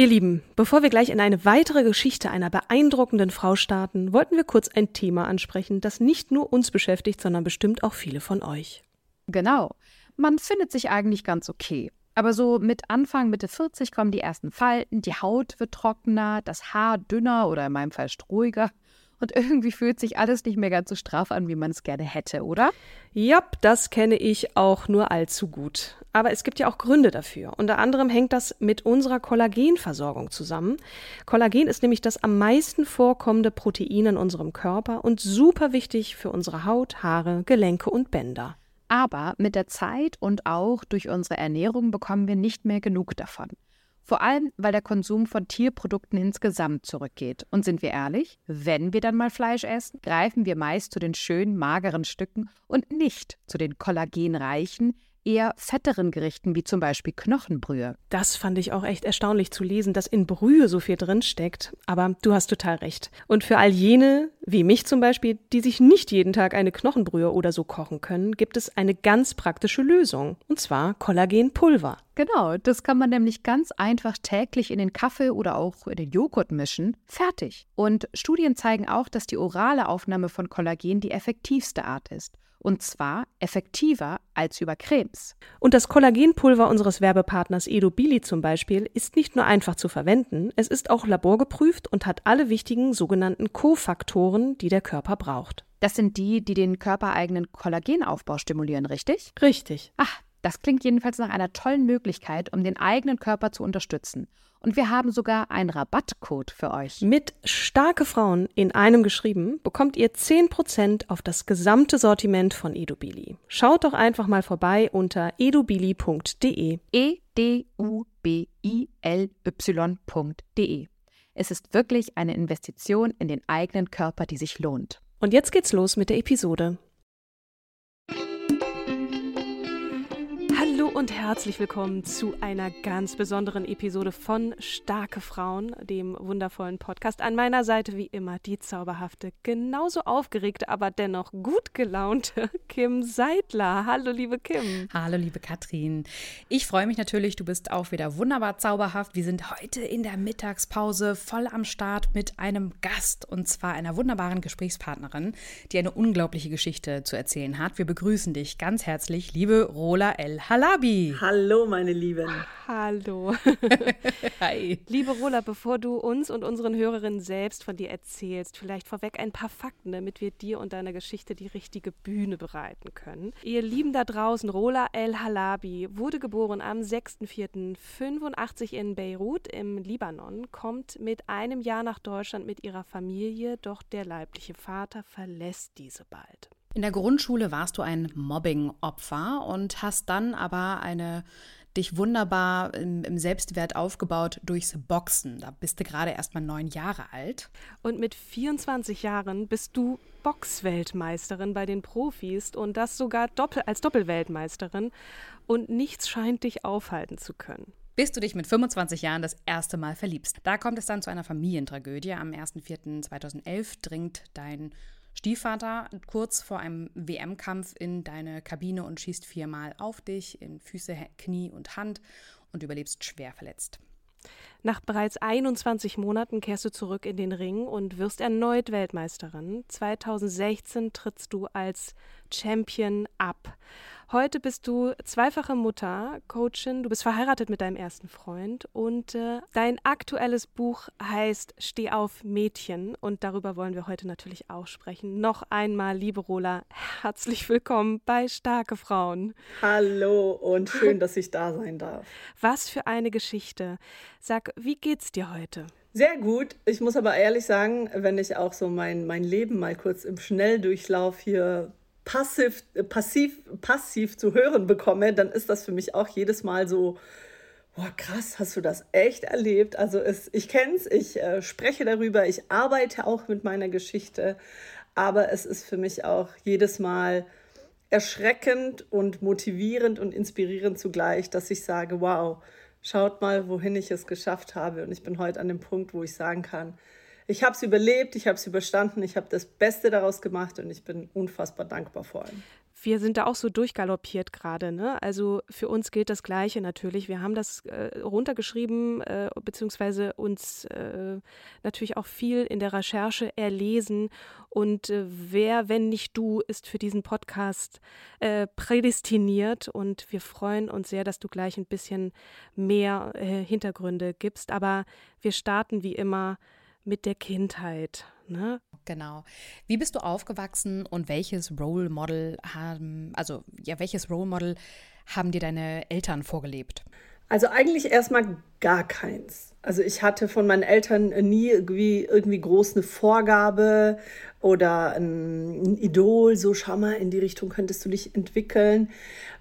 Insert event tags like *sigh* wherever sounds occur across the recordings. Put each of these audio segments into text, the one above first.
Ihr Lieben, bevor wir gleich in eine weitere Geschichte einer beeindruckenden Frau starten, wollten wir kurz ein Thema ansprechen, das nicht nur uns beschäftigt, sondern bestimmt auch viele von euch. Genau. Man findet sich eigentlich ganz okay. Aber so mit Anfang, Mitte 40 kommen die ersten Falten, die Haut wird trockener, das Haar dünner oder in meinem Fall strohiger. Und irgendwie fühlt sich alles nicht mehr ganz so straff an, wie man es gerne hätte, oder? Ja, das kenne ich auch nur allzu gut. Aber es gibt ja auch Gründe dafür. Unter anderem hängt das mit unserer Kollagenversorgung zusammen. Kollagen ist nämlich das am meisten vorkommende Protein in unserem Körper und super wichtig für unsere Haut, Haare, Gelenke und Bänder. Aber mit der Zeit und auch durch unsere Ernährung bekommen wir nicht mehr genug davon. Vor allem, weil der Konsum von Tierprodukten insgesamt zurückgeht. Und sind wir ehrlich, wenn wir dann mal Fleisch essen, greifen wir meist zu den schönen, mageren Stücken und nicht zu den kollagenreichen, eher fetteren Gerichten wie zum Beispiel Knochenbrühe. Das fand ich auch echt erstaunlich zu lesen, dass in Brühe so viel drin steckt. Aber du hast total recht. Und für all jene, wie mich zum Beispiel, die sich nicht jeden Tag eine Knochenbrühe oder so kochen können, gibt es eine ganz praktische Lösung. Und zwar Kollagenpulver. Genau, das kann man nämlich ganz einfach täglich in den Kaffee oder auch in den Joghurt mischen. Fertig. Und Studien zeigen auch, dass die orale Aufnahme von Kollagen die effektivste Art ist. Und zwar effektiver als über Cremes. Und das Kollagenpulver unseres Werbepartners Edobili zum Beispiel ist nicht nur einfach zu verwenden, es ist auch laborgeprüft und hat alle wichtigen sogenannten Kofaktoren, die der Körper braucht. Das sind die, die den körpereigenen Kollagenaufbau stimulieren, richtig? Richtig. Ach, das klingt jedenfalls nach einer tollen Möglichkeit, um den eigenen Körper zu unterstützen. Und wir haben sogar einen Rabattcode für euch. Mit starke Frauen in einem geschrieben bekommt ihr 10% auf das gesamte Sortiment von Edubili. Schaut doch einfach mal vorbei unter edubili.de. E D U B I L Y.de. Es ist wirklich eine Investition in den eigenen Körper, die sich lohnt. Und jetzt geht's los mit der Episode. Und herzlich willkommen zu einer ganz besonderen Episode von Starke Frauen, dem wundervollen Podcast. An meiner Seite wie immer die zauberhafte, genauso aufgeregte, aber dennoch gut gelaunte *laughs* Kim Seidler. Hallo, liebe Kim. Hallo, liebe Katrin. Ich freue mich natürlich, du bist auch wieder wunderbar zauberhaft. Wir sind heute in der Mittagspause voll am Start mit einem Gast und zwar einer wunderbaren Gesprächspartnerin, die eine unglaubliche Geschichte zu erzählen hat. Wir begrüßen dich ganz herzlich, liebe Rola El Halabi. Hallo, meine Lieben. Hallo. *laughs* Hi. Liebe Rola, bevor du uns und unseren Hörerinnen selbst von dir erzählst, vielleicht vorweg ein paar Fakten, damit wir dir und deiner Geschichte die richtige Bühne bereiten können. Ihr Lieben da draußen, Rola El Halabi wurde geboren am 6.4.85 in Beirut im Libanon, kommt mit einem Jahr nach Deutschland mit ihrer Familie, doch der leibliche Vater verlässt diese bald. In der Grundschule warst du ein Mobbing-Opfer und hast dann aber eine dich wunderbar im, im, Selbstwert aufgebaut durchs Boxen. Da bist du gerade erst mal neun Jahre alt. Und mit 24 Jahren bist du Boxweltmeisterin bei den Profis und das sogar doppel, als Doppelweltmeisterin. Und nichts scheint dich aufhalten zu können. Bis du dich mit 25 Jahren das erste Mal verliebst. Da kommt es dann zu einer Familientragödie. Am 1.4.2011 dringt dein Stiefvater kurz vor einem WM-Kampf in deine Kabine und schießt viermal auf dich in Füße, Knie und Hand und überlebst schwer verletzt. Nach bereits 21 Monaten kehrst du zurück in den Ring und wirst erneut Weltmeisterin. 2016 trittst du als Champion ab. Heute bist du zweifache Mutter, Coachin, du bist verheiratet mit deinem ersten Freund und äh, dein aktuelles Buch heißt Steh auf Mädchen und darüber wollen wir heute natürlich auch sprechen. Noch einmal, liebe Rola, herzlich willkommen bei Starke Frauen. Hallo und schön, dass ich da sein darf. *laughs* Was für eine Geschichte. Sag, wie geht's dir heute? Sehr gut. Ich muss aber ehrlich sagen, wenn ich auch so mein, mein Leben mal kurz im Schnelldurchlauf hier passiv, passiv, passiv zu hören bekomme, dann ist das für mich auch jedes Mal so, boah, krass, hast du das echt erlebt? Also es, ich kenne es, ich äh, spreche darüber, ich arbeite auch mit meiner Geschichte, aber es ist für mich auch jedes Mal erschreckend und motivierend und inspirierend zugleich, dass ich sage, wow, schaut mal, wohin ich es geschafft habe. Und ich bin heute an dem Punkt, wo ich sagen kann, ich habe es überlebt, ich habe es überstanden, ich habe das Beste daraus gemacht und ich bin unfassbar dankbar vor allem. Wir sind da auch so durchgaloppiert gerade. Ne? Also für uns gilt das Gleiche natürlich. Wir haben das äh, runtergeschrieben, äh, beziehungsweise uns äh, natürlich auch viel in der Recherche erlesen. Und äh, wer, wenn nicht du, ist für diesen Podcast äh, prädestiniert. Und wir freuen uns sehr, dass du gleich ein bisschen mehr äh, Hintergründe gibst. Aber wir starten wie immer mit der Kindheit. Ne? Genau. Wie bist du aufgewachsen und welches Role Model haben, also ja, welches Role Model haben dir deine Eltern vorgelebt? Also eigentlich erstmal gar keins. Also ich hatte von meinen Eltern nie irgendwie, irgendwie groß eine Vorgabe oder ein, Idol, so schau mal, in die Richtung könntest du dich entwickeln.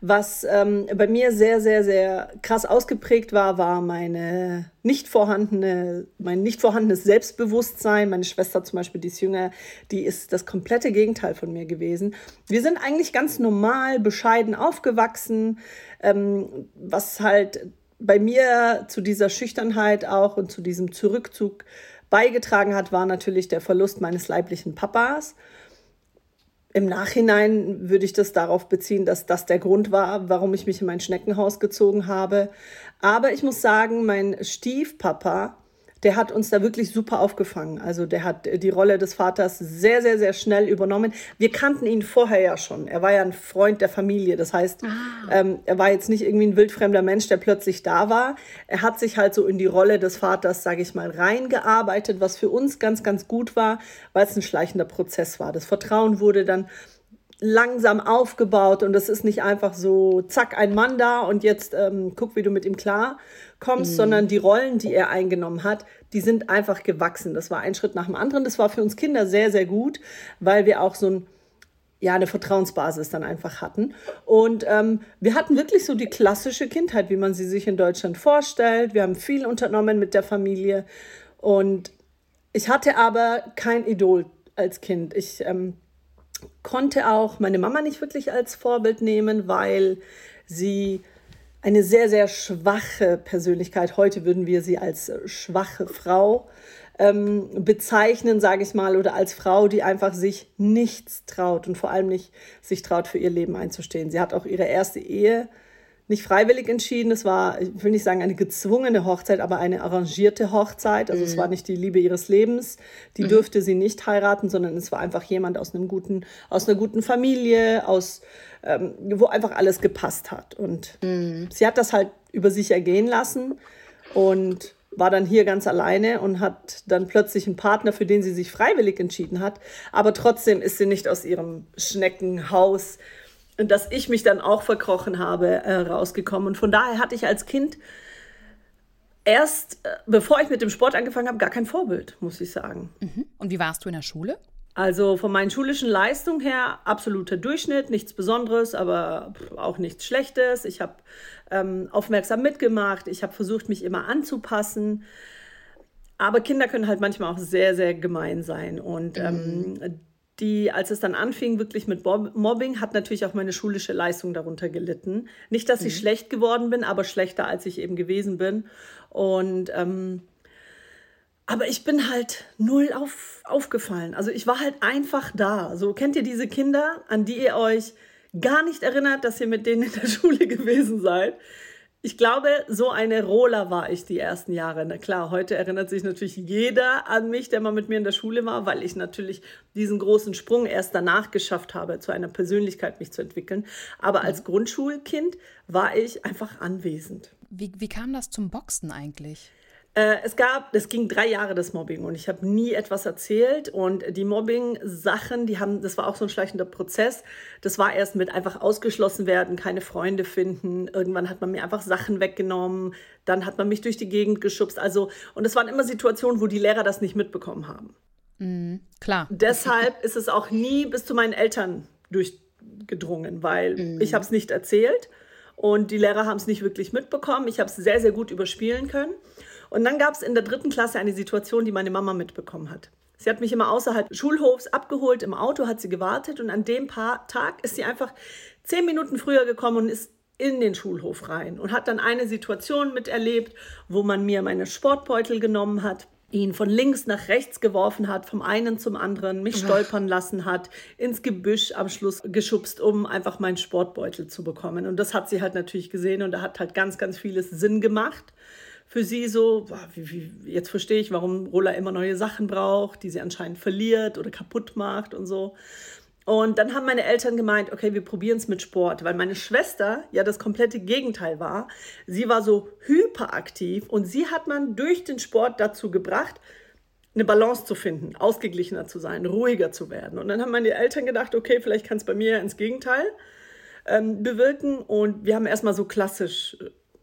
Was ähm, bei mir sehr, sehr, sehr krass ausgeprägt war, war meine nicht vorhandene, mein nicht vorhandenes Selbstbewusstsein. Meine Schwester zum Beispiel, die ist jünger, die ist das komplette Gegenteil von mir gewesen. Wir sind eigentlich ganz normal, bescheiden aufgewachsen, ähm, was halt bei mir zu dieser Schüchternheit auch und zu diesem Zurückzug beigetragen hat, war natürlich der Verlust meines leiblichen Papas. Im Nachhinein würde ich das darauf beziehen, dass das der Grund war, warum ich mich in mein Schneckenhaus gezogen habe. Aber ich muss sagen, mein Stiefpapa der hat uns da wirklich super aufgefangen. Also der hat die Rolle des Vaters sehr, sehr, sehr schnell übernommen. Wir kannten ihn vorher ja schon. Er war ja ein Freund der Familie. Das heißt, ah. ähm, er war jetzt nicht irgendwie ein wildfremder Mensch, der plötzlich da war. Er hat sich halt so in die Rolle des Vaters, sage ich mal, reingearbeitet, was für uns ganz, ganz gut war, weil es ein schleichender Prozess war. Das Vertrauen wurde dann langsam aufgebaut und das ist nicht einfach so, zack, ein Mann da und jetzt ähm, guck, wie du mit ihm klar kommst, mhm. sondern die Rollen, die er eingenommen hat, die sind einfach gewachsen. Das war ein Schritt nach dem anderen. Das war für uns Kinder sehr, sehr gut, weil wir auch so ein ja, eine Vertrauensbasis dann einfach hatten. Und ähm, wir hatten wirklich so die klassische Kindheit, wie man sie sich in Deutschland vorstellt. Wir haben viel unternommen mit der Familie. Und ich hatte aber kein Idol als Kind. Ich ähm, konnte auch meine Mama nicht wirklich als Vorbild nehmen, weil sie eine sehr, sehr schwache Persönlichkeit, heute würden wir sie als schwache Frau ähm, bezeichnen, sage ich mal, oder als Frau, die einfach sich nichts traut und vor allem nicht sich traut, für ihr Leben einzustehen. Sie hat auch ihre erste Ehe nicht freiwillig entschieden. Es war, ich will nicht sagen eine gezwungene Hochzeit, aber eine arrangierte Hochzeit. Also mhm. es war nicht die Liebe ihres Lebens. Die mhm. dürfte sie nicht heiraten, sondern es war einfach jemand aus einem guten, aus einer guten Familie, aus ähm, wo einfach alles gepasst hat. Und mhm. sie hat das halt über sich ergehen lassen und war dann hier ganz alleine und hat dann plötzlich einen Partner, für den sie sich freiwillig entschieden hat. Aber trotzdem ist sie nicht aus ihrem Schneckenhaus dass ich mich dann auch verkrochen habe, äh, rausgekommen. Und von daher hatte ich als Kind erst, äh, bevor ich mit dem Sport angefangen habe, gar kein Vorbild, muss ich sagen. Mhm. Und wie warst du in der Schule? Also von meinen schulischen Leistungen her absoluter Durchschnitt, nichts Besonderes, aber auch nichts Schlechtes. Ich habe ähm, aufmerksam mitgemacht, ich habe versucht, mich immer anzupassen. Aber Kinder können halt manchmal auch sehr, sehr gemein sein. Und ähm, mhm die, als es dann anfing, wirklich mit Mobbing, hat natürlich auch meine schulische Leistung darunter gelitten. Nicht, dass ich mhm. schlecht geworden bin, aber schlechter, als ich eben gewesen bin. Und ähm, Aber ich bin halt null auf, aufgefallen. Also ich war halt einfach da. So kennt ihr diese Kinder, an die ihr euch gar nicht erinnert, dass ihr mit denen in der *laughs* Schule gewesen seid? Ich glaube, so eine Roller war ich die ersten Jahre. Na klar, heute erinnert sich natürlich jeder an mich, der mal mit mir in der Schule war, weil ich natürlich diesen großen Sprung erst danach geschafft habe, zu einer Persönlichkeit mich zu entwickeln. Aber als Grundschulkind war ich einfach anwesend. Wie, wie kam das zum Boxen eigentlich? Äh, es gab, es ging drei Jahre das Mobbing und ich habe nie etwas erzählt und die Mobbing-Sachen, die haben, das war auch so ein schleichender Prozess. Das war erst mit einfach ausgeschlossen werden, keine Freunde finden. Irgendwann hat man mir einfach Sachen weggenommen, dann hat man mich durch die Gegend geschubst. Also und es waren immer Situationen, wo die Lehrer das nicht mitbekommen haben. Mhm, klar. Deshalb ist es auch nie bis zu meinen Eltern durchgedrungen, weil mhm. ich habe es nicht erzählt und die Lehrer haben es nicht wirklich mitbekommen. Ich habe es sehr sehr gut überspielen können. Und dann gab es in der dritten Klasse eine Situation, die meine Mama mitbekommen hat. Sie hat mich immer außerhalb des Schulhofs abgeholt, im Auto hat sie gewartet und an dem Tag ist sie einfach zehn Minuten früher gekommen und ist in den Schulhof rein und hat dann eine Situation miterlebt, wo man mir meine Sportbeutel genommen hat ihn von links nach rechts geworfen hat, vom einen zum anderen, mich stolpern lassen hat, ins Gebüsch am Schluss geschubst, um einfach meinen Sportbeutel zu bekommen. Und das hat sie halt natürlich gesehen und da hat halt ganz, ganz vieles Sinn gemacht für sie so, wie, wie, jetzt verstehe ich, warum Rola immer neue Sachen braucht, die sie anscheinend verliert oder kaputt macht und so. Und dann haben meine Eltern gemeint, okay, wir probieren es mit Sport, weil meine Schwester ja das komplette Gegenteil war. Sie war so hyperaktiv und sie hat man durch den Sport dazu gebracht, eine Balance zu finden, ausgeglichener zu sein, ruhiger zu werden. Und dann haben meine Eltern gedacht, okay, vielleicht kann es bei mir ins Gegenteil ähm, bewirken. Und wir haben erstmal so klassisch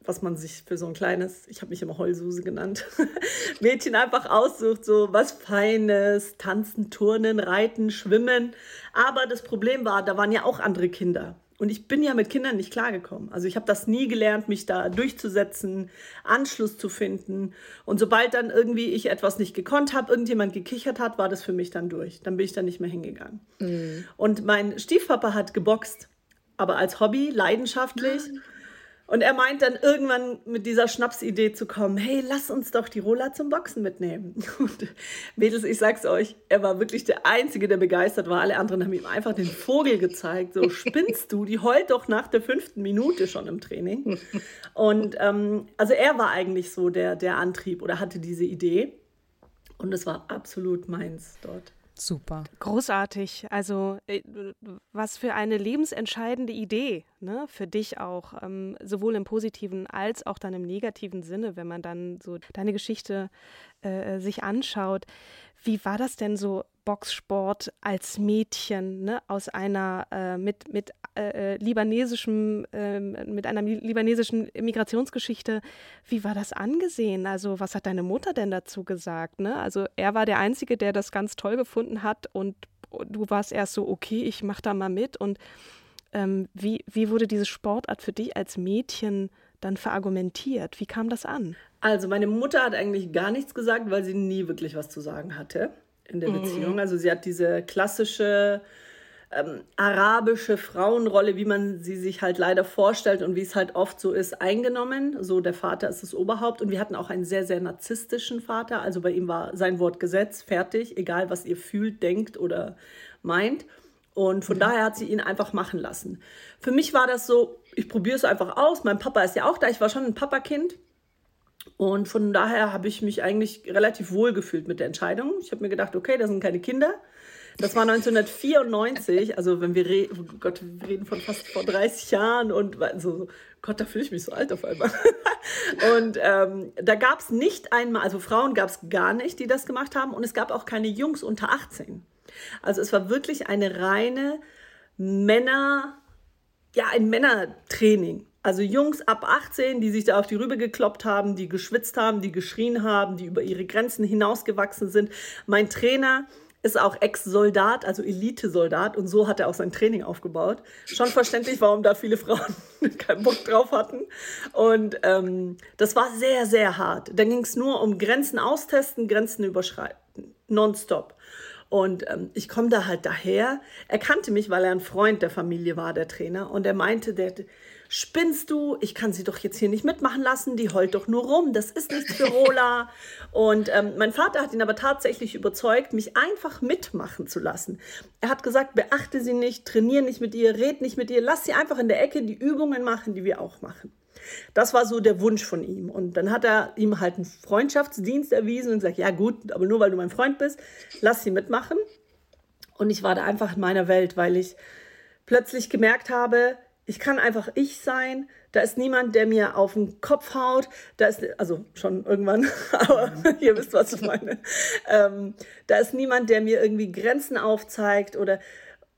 was man sich für so ein kleines, ich habe mich immer Heulsuse genannt, *laughs* Mädchen einfach aussucht, so was Feines, tanzen, turnen, reiten, schwimmen. Aber das Problem war, da waren ja auch andere Kinder. Und ich bin ja mit Kindern nicht klargekommen. Also ich habe das nie gelernt, mich da durchzusetzen, Anschluss zu finden. Und sobald dann irgendwie ich etwas nicht gekonnt habe, irgendjemand gekichert hat, war das für mich dann durch. Dann bin ich da nicht mehr hingegangen. Mhm. Und mein Stiefpapa hat geboxt, aber als Hobby, leidenschaftlich. Nein. Und er meint dann irgendwann mit dieser Schnapsidee zu kommen, hey, lass uns doch die Roller zum Boxen mitnehmen. *laughs* Und Mädels, ich sag's euch, er war wirklich der Einzige, der begeistert war. Alle anderen haben ihm einfach den Vogel gezeigt. So, spinnst du? Die heult doch nach der fünften Minute schon im Training. Und ähm, also er war eigentlich so der, der Antrieb oder hatte diese Idee. Und es war absolut meins dort. Super. Großartig. Also, äh, was für eine lebensentscheidende Idee, ne? Für dich auch, ähm, sowohl im positiven als auch dann im negativen Sinne, wenn man dann so deine Geschichte äh, sich anschaut. Wie war das denn so Boxsport als Mädchen, ne? Aus einer äh, mit mit äh, libanesischem äh, mit einer libanesischen Migrationsgeschichte. Wie war das angesehen? Also was hat deine Mutter denn dazu gesagt? Ne? Also er war der einzige, der das ganz toll gefunden hat und du warst erst so okay, ich mach da mal mit und ähm, wie, wie wurde diese Sportart für dich als Mädchen dann verargumentiert? Wie kam das an? Also meine Mutter hat eigentlich gar nichts gesagt, weil sie nie wirklich was zu sagen hatte in der mhm. Beziehung. Also sie hat diese klassische ähm, arabische Frauenrolle, wie man sie sich halt leider vorstellt und wie es halt oft so ist, eingenommen. So der Vater ist das Oberhaupt und wir hatten auch einen sehr, sehr narzisstischen Vater. Also bei ihm war sein Wort Gesetz, fertig, egal was ihr fühlt, denkt oder meint. Und von mhm. daher hat sie ihn einfach machen lassen. Für mich war das so, ich probiere es einfach aus. Mein Papa ist ja auch da. Ich war schon ein Papakind. Und von daher habe ich mich eigentlich relativ wohl gefühlt mit der Entscheidung. Ich habe mir gedacht, okay, das sind keine Kinder. Das war 1994, also wenn wir reden, oh Gott, wir reden von fast vor 30 Jahren und so, Gott, da fühle ich mich so alt auf einmal. *laughs* und ähm, da gab es nicht einmal, also Frauen gab es gar nicht, die das gemacht haben und es gab auch keine Jungs unter 18. Also es war wirklich eine reine Männer, ja, ein Männertraining. Also Jungs ab 18, die sich da auf die Rübe gekloppt haben, die geschwitzt haben, die geschrien haben, die über ihre Grenzen hinausgewachsen sind. Mein Trainer ist auch Ex-Soldat, also Elite-Soldat und so hat er auch sein Training aufgebaut. Schon verständlich, warum da viele Frauen *laughs* keinen Bock drauf hatten. Und ähm, das war sehr, sehr hart. Da ging es nur um Grenzen austesten, Grenzen überschreiten, nonstop. Und ähm, ich komme da halt daher. Er kannte mich, weil er ein Freund der Familie war, der Trainer. Und er meinte, der, spinnst du? Ich kann sie doch jetzt hier nicht mitmachen lassen, die heult doch nur rum, das ist nichts für Rola. Und ähm, mein Vater hat ihn aber tatsächlich überzeugt, mich einfach mitmachen zu lassen. Er hat gesagt, beachte sie nicht, trainiere nicht mit ihr, red nicht mit ihr, lass sie einfach in der Ecke die Übungen machen, die wir auch machen. Das war so der Wunsch von ihm. Und dann hat er ihm halt einen Freundschaftsdienst erwiesen und gesagt, ja gut, aber nur weil du mein Freund bist, lass sie mitmachen. Und ich war da einfach in meiner Welt, weil ich plötzlich gemerkt habe, ich kann einfach ich sein. Da ist niemand, der mir auf den Kopf haut. Da ist, also schon irgendwann, *laughs* aber ihr wisst, was ich meine. Ähm, da ist niemand, der mir irgendwie Grenzen aufzeigt oder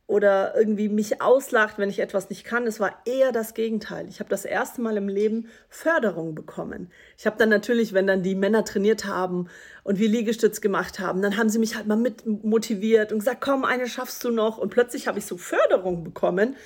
oder irgendwie mich auslacht, wenn ich etwas nicht kann. Es war eher das Gegenteil. Ich habe das erste Mal im Leben Förderung bekommen. Ich habe dann natürlich, wenn dann die Männer trainiert haben und wir Liegestütz gemacht haben, dann haben sie mich halt mal mit motiviert und gesagt, komm, eine schaffst du noch. Und plötzlich habe ich so Förderung bekommen,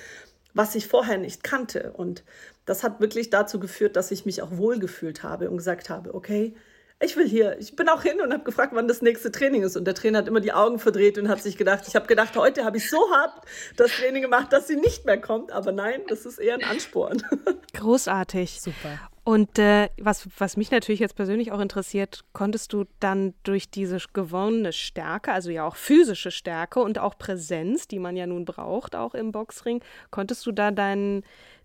was ich vorher nicht kannte. Und das hat wirklich dazu geführt, dass ich mich auch wohlgefühlt habe und gesagt habe, okay, ich will hier. Ich bin auch hin und habe gefragt, wann das nächste Training ist. Und der Trainer hat immer die Augen verdreht und hat sich gedacht, ich habe gedacht, heute habe ich so hart das Training gemacht, dass sie nicht mehr kommt. Aber nein, das ist eher ein Ansporn. *laughs* Großartig. Super. Und äh, was, was mich natürlich jetzt persönlich auch interessiert, konntest du dann durch diese gewonnene Stärke, also ja auch physische Stärke und auch Präsenz, die man ja nun braucht, auch im Boxring, konntest du da deinen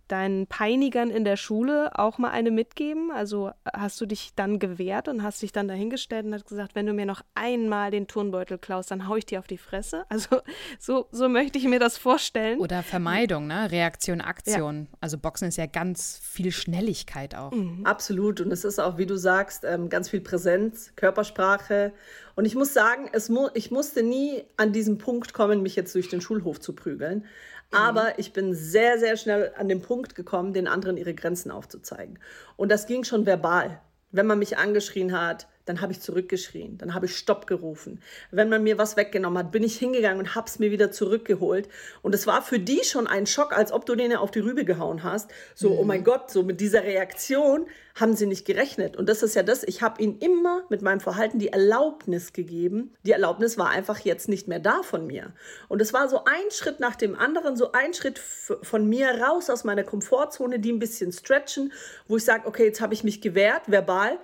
deinen Peinigern in der Schule auch mal eine mitgeben? Also hast du dich dann gewehrt und hast dich dann dahingestellt und hast gesagt, wenn du mir noch einmal den Turnbeutel klaust, dann hau ich dir auf die Fresse? *laughs* Also so, so möchte ich mir das vorstellen. Oder Vermeidung, ne? Reaktion, Aktion. Ja. Also Boxen ist ja ganz viel Schnelligkeit auch. Mhm. Absolut. Und es ist auch, wie du sagst, ähm, ganz viel Präsenz, Körpersprache. Und ich muss sagen, es mu ich musste nie an diesen Punkt kommen, mich jetzt durch den Schulhof zu prügeln. Aber mhm. ich bin sehr, sehr schnell an den Punkt gekommen, den anderen ihre Grenzen aufzuzeigen. Und das ging schon verbal. Wenn man mich angeschrien hat, dann habe ich zurückgeschrien, dann habe ich Stopp gerufen. Wenn man mir was weggenommen hat, bin ich hingegangen und habe es mir wieder zurückgeholt. Und es war für die schon ein Schock, als ob du denen auf die Rübe gehauen hast. So, mhm. oh mein Gott, so mit dieser Reaktion haben sie nicht gerechnet. Und das ist ja das, ich habe ihnen immer mit meinem Verhalten die Erlaubnis gegeben. Die Erlaubnis war einfach jetzt nicht mehr da von mir. Und es war so ein Schritt nach dem anderen, so ein Schritt von mir raus aus meiner Komfortzone, die ein bisschen stretchen, wo ich sage, okay, jetzt habe ich mich gewehrt, verbal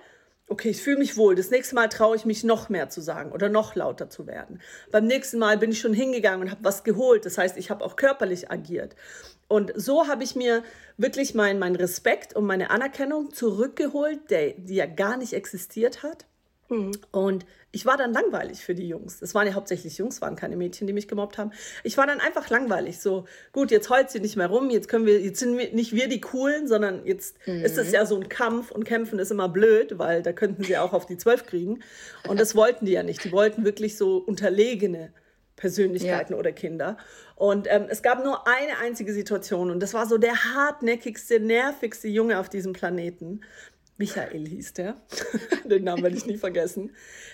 okay, ich fühle mich wohl. Das nächste Mal traue ich mich noch mehr zu sagen oder noch lauter zu werden. Beim nächsten Mal bin ich schon hingegangen und habe was geholt. Das heißt, ich habe auch körperlich agiert. Und so habe ich mir wirklich meinen mein Respekt und meine Anerkennung zurückgeholt, der, die ja gar nicht existiert hat. Mhm. Und ich war dann langweilig für die Jungs. Es waren ja hauptsächlich Jungs, waren keine Mädchen, die mich gemobbt haben. Ich war dann einfach langweilig. So, gut, jetzt heult sie nicht mehr rum, jetzt können wir, jetzt sind wir nicht wir die Coolen, sondern jetzt mhm. ist es ja so ein Kampf und kämpfen ist immer blöd, weil da könnten sie auch auf die Zwölf kriegen. Und das wollten die ja nicht. Die wollten wirklich so unterlegene Persönlichkeiten ja. oder Kinder. Und ähm, es gab nur eine einzige Situation und das war so der hartnäckigste, nervigste Junge auf diesem Planeten. Michael hieß der. *laughs* Den Namen werde ich nie vergessen.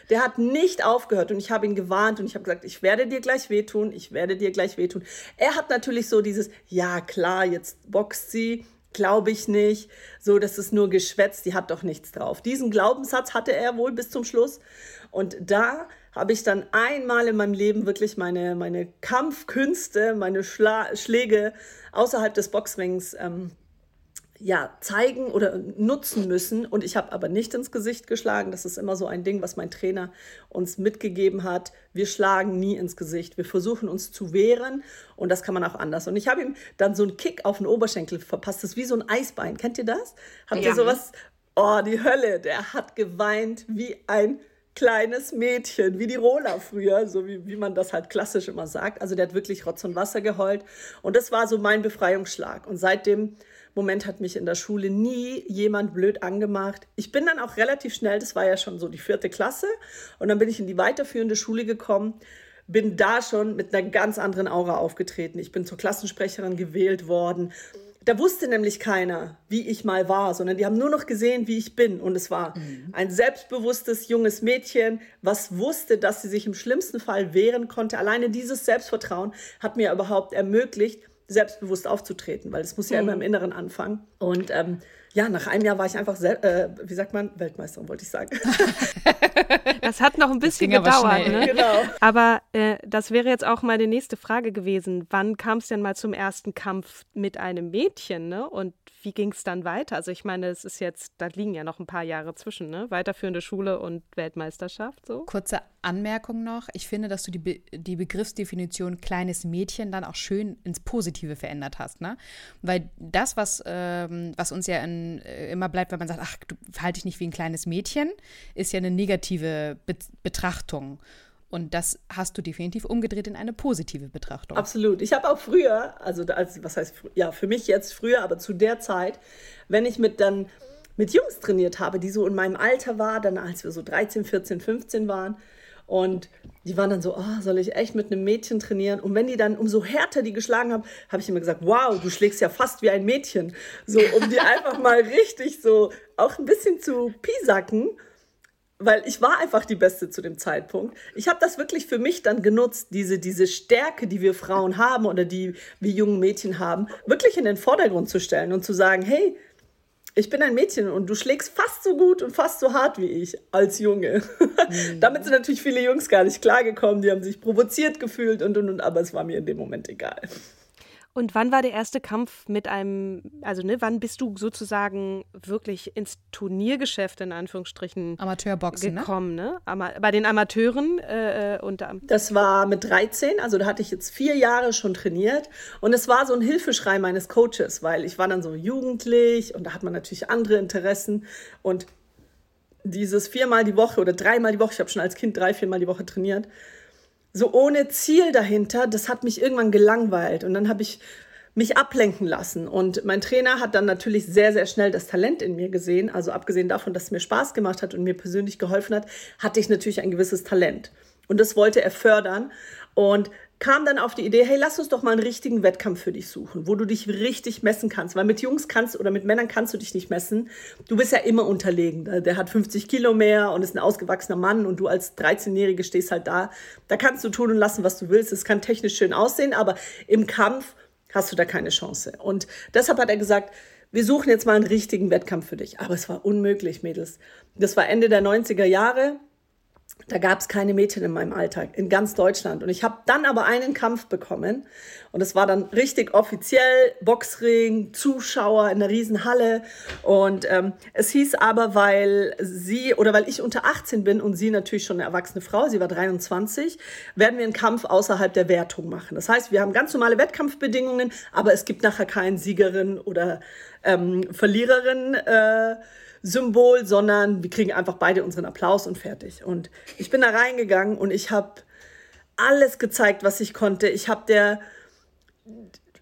Der hat nicht aufgehört und ich habe ihn gewarnt und ich habe gesagt, ich werde dir gleich wehtun, ich werde dir gleich wehtun. Er hat natürlich so dieses, ja klar, jetzt boxt sie, glaube ich nicht. So, das ist nur geschwätzt, die hat doch nichts drauf. Diesen Glaubenssatz hatte er wohl bis zum Schluss. Und da habe ich dann einmal in meinem Leben wirklich meine, meine Kampfkünste, meine Schla Schläge außerhalb des Boxrings ähm, ja, zeigen oder nutzen müssen. Und ich habe aber nicht ins Gesicht geschlagen. Das ist immer so ein Ding, was mein Trainer uns mitgegeben hat. Wir schlagen nie ins Gesicht. Wir versuchen uns zu wehren und das kann man auch anders. Und ich habe ihm dann so einen Kick auf den Oberschenkel verpasst. Das ist wie so ein Eisbein. Kennt ihr das? Habt ja. ihr sowas? Oh, die Hölle. Der hat geweint wie ein kleines Mädchen, wie die Rola früher, so wie, wie man das halt klassisch immer sagt. Also der hat wirklich Rotz und Wasser geheult. Und das war so mein Befreiungsschlag. Und seitdem Moment hat mich in der Schule nie jemand blöd angemacht. Ich bin dann auch relativ schnell, das war ja schon so die vierte Klasse, und dann bin ich in die weiterführende Schule gekommen, bin da schon mit einer ganz anderen Aura aufgetreten. Ich bin zur Klassensprecherin gewählt worden. Da wusste nämlich keiner, wie ich mal war, sondern die haben nur noch gesehen, wie ich bin. Und es war mhm. ein selbstbewusstes junges Mädchen, was wusste, dass sie sich im schlimmsten Fall wehren konnte. Alleine dieses Selbstvertrauen hat mir überhaupt ermöglicht, selbstbewusst aufzutreten, weil es muss ja mhm. immer im Inneren anfangen. Und ähm, ja, nach einem Jahr war ich einfach, äh, wie sagt man, Weltmeisterin, wollte ich sagen. *laughs* das hat noch ein bisschen gedauert. Aber, ne? genau. aber äh, das wäre jetzt auch mal die nächste Frage gewesen. Wann kam es denn mal zum ersten Kampf mit einem Mädchen? Ne? Und wie ging es dann weiter? Also ich meine, es ist jetzt, da liegen ja noch ein paar Jahre zwischen, ne? Weiterführende Schule und Weltmeisterschaft. So. Kurze Anmerkung noch. Ich finde, dass du die, Be die Begriffsdefinition kleines Mädchen dann auch schön ins Positive verändert hast, ne? Weil das, was, ähm, was uns ja in, äh, immer bleibt, wenn man sagt, ach, du verhalte dich nicht wie ein kleines Mädchen, ist ja eine negative Be Betrachtung. Und das hast du definitiv umgedreht in eine positive Betrachtung. Absolut. Ich habe auch früher, also als, was heißt, ja, für mich jetzt früher, aber zu der Zeit, wenn ich mit dann mit Jungs trainiert habe, die so in meinem Alter waren, dann als wir so 13, 14, 15 waren, und die waren dann so, oh, soll ich echt mit einem Mädchen trainieren? Und wenn die dann, umso härter die geschlagen haben, habe ich immer gesagt, wow, du schlägst ja fast wie ein Mädchen. So, um die einfach mal richtig so auch ein bisschen zu pisacken weil ich war einfach die Beste zu dem Zeitpunkt. Ich habe das wirklich für mich dann genutzt, diese, diese Stärke, die wir Frauen haben oder die wir jungen Mädchen haben, wirklich in den Vordergrund zu stellen und zu sagen, hey, ich bin ein Mädchen und du schlägst fast so gut und fast so hart wie ich als Junge. Mhm. *laughs* Damit sind natürlich viele Jungs gar nicht klargekommen, die haben sich provoziert gefühlt und und und, aber es war mir in dem Moment egal. Und wann war der erste Kampf mit einem, also ne, wann bist du sozusagen wirklich ins Turniergeschäft in Anführungsstrichen Amateurboxen ne? gekommen, ne? ne? Bei den Amateuren äh, äh und Das war mit 13, also da hatte ich jetzt vier Jahre schon trainiert und es war so ein Hilfeschrei meines Coaches, weil ich war dann so jugendlich und da hat man natürlich andere Interessen und dieses viermal die Woche oder dreimal die Woche, ich habe schon als Kind drei, viermal die Woche trainiert so ohne Ziel dahinter, das hat mich irgendwann gelangweilt. Und dann habe ich mich ablenken lassen. Und mein Trainer hat dann natürlich sehr, sehr schnell das Talent in mir gesehen. Also abgesehen davon, dass es mir Spaß gemacht hat und mir persönlich geholfen hat, hatte ich natürlich ein gewisses Talent. Und das wollte er fördern. Und kam dann auf die Idee, hey, lass uns doch mal einen richtigen Wettkampf für dich suchen, wo du dich richtig messen kannst. Weil mit Jungs kannst oder mit Männern kannst du dich nicht messen. Du bist ja immer unterlegen. Der hat 50 Kilo mehr und ist ein ausgewachsener Mann und du als 13-Jährige stehst halt da. Da kannst du tun und lassen, was du willst. Es kann technisch schön aussehen, aber im Kampf hast du da keine Chance. Und deshalb hat er gesagt, wir suchen jetzt mal einen richtigen Wettkampf für dich. Aber es war unmöglich, Mädels. Das war Ende der 90er Jahre. Da gab es keine Mädchen in meinem Alltag, in ganz Deutschland. Und ich habe dann aber einen Kampf bekommen. Und es war dann richtig offiziell, Boxring, Zuschauer in einer Riesenhalle. Und ähm, es hieß aber, weil sie oder weil ich unter 18 bin und sie natürlich schon eine erwachsene Frau, sie war 23, werden wir einen Kampf außerhalb der Wertung machen. Das heißt, wir haben ganz normale Wettkampfbedingungen, aber es gibt nachher keinen Siegerin oder ähm, Verliererin. Äh, Symbol, sondern wir kriegen einfach beide unseren Applaus und fertig. Und ich bin da reingegangen und ich habe alles gezeigt, was ich konnte. Ich habe der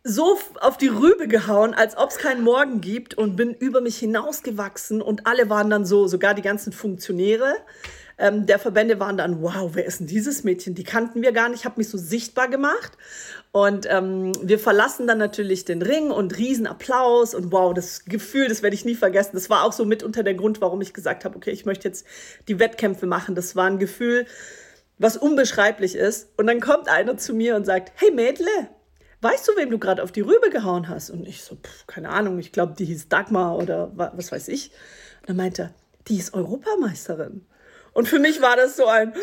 so auf die Rübe gehauen, als ob es keinen Morgen gibt und bin über mich hinausgewachsen und alle waren dann so, sogar die ganzen Funktionäre ähm, der Verbände waren dann, wow, wer ist denn dieses Mädchen? Die kannten wir gar nicht. Ich habe mich so sichtbar gemacht und ähm, wir verlassen dann natürlich den Ring und Riesenapplaus und wow, das Gefühl, das werde ich nie vergessen. Das war auch so mitunter der Grund, warum ich gesagt habe, okay, ich möchte jetzt die Wettkämpfe machen. Das war ein Gefühl, was unbeschreiblich ist. Und dann kommt einer zu mir und sagt, hey Mädle, weißt du, wem du gerade auf die Rübe gehauen hast? Und ich so, pff, keine Ahnung, ich glaube, die hieß Dagmar oder was weiß ich. Und dann meinte er, die ist Europameisterin. Und für mich war das so ein,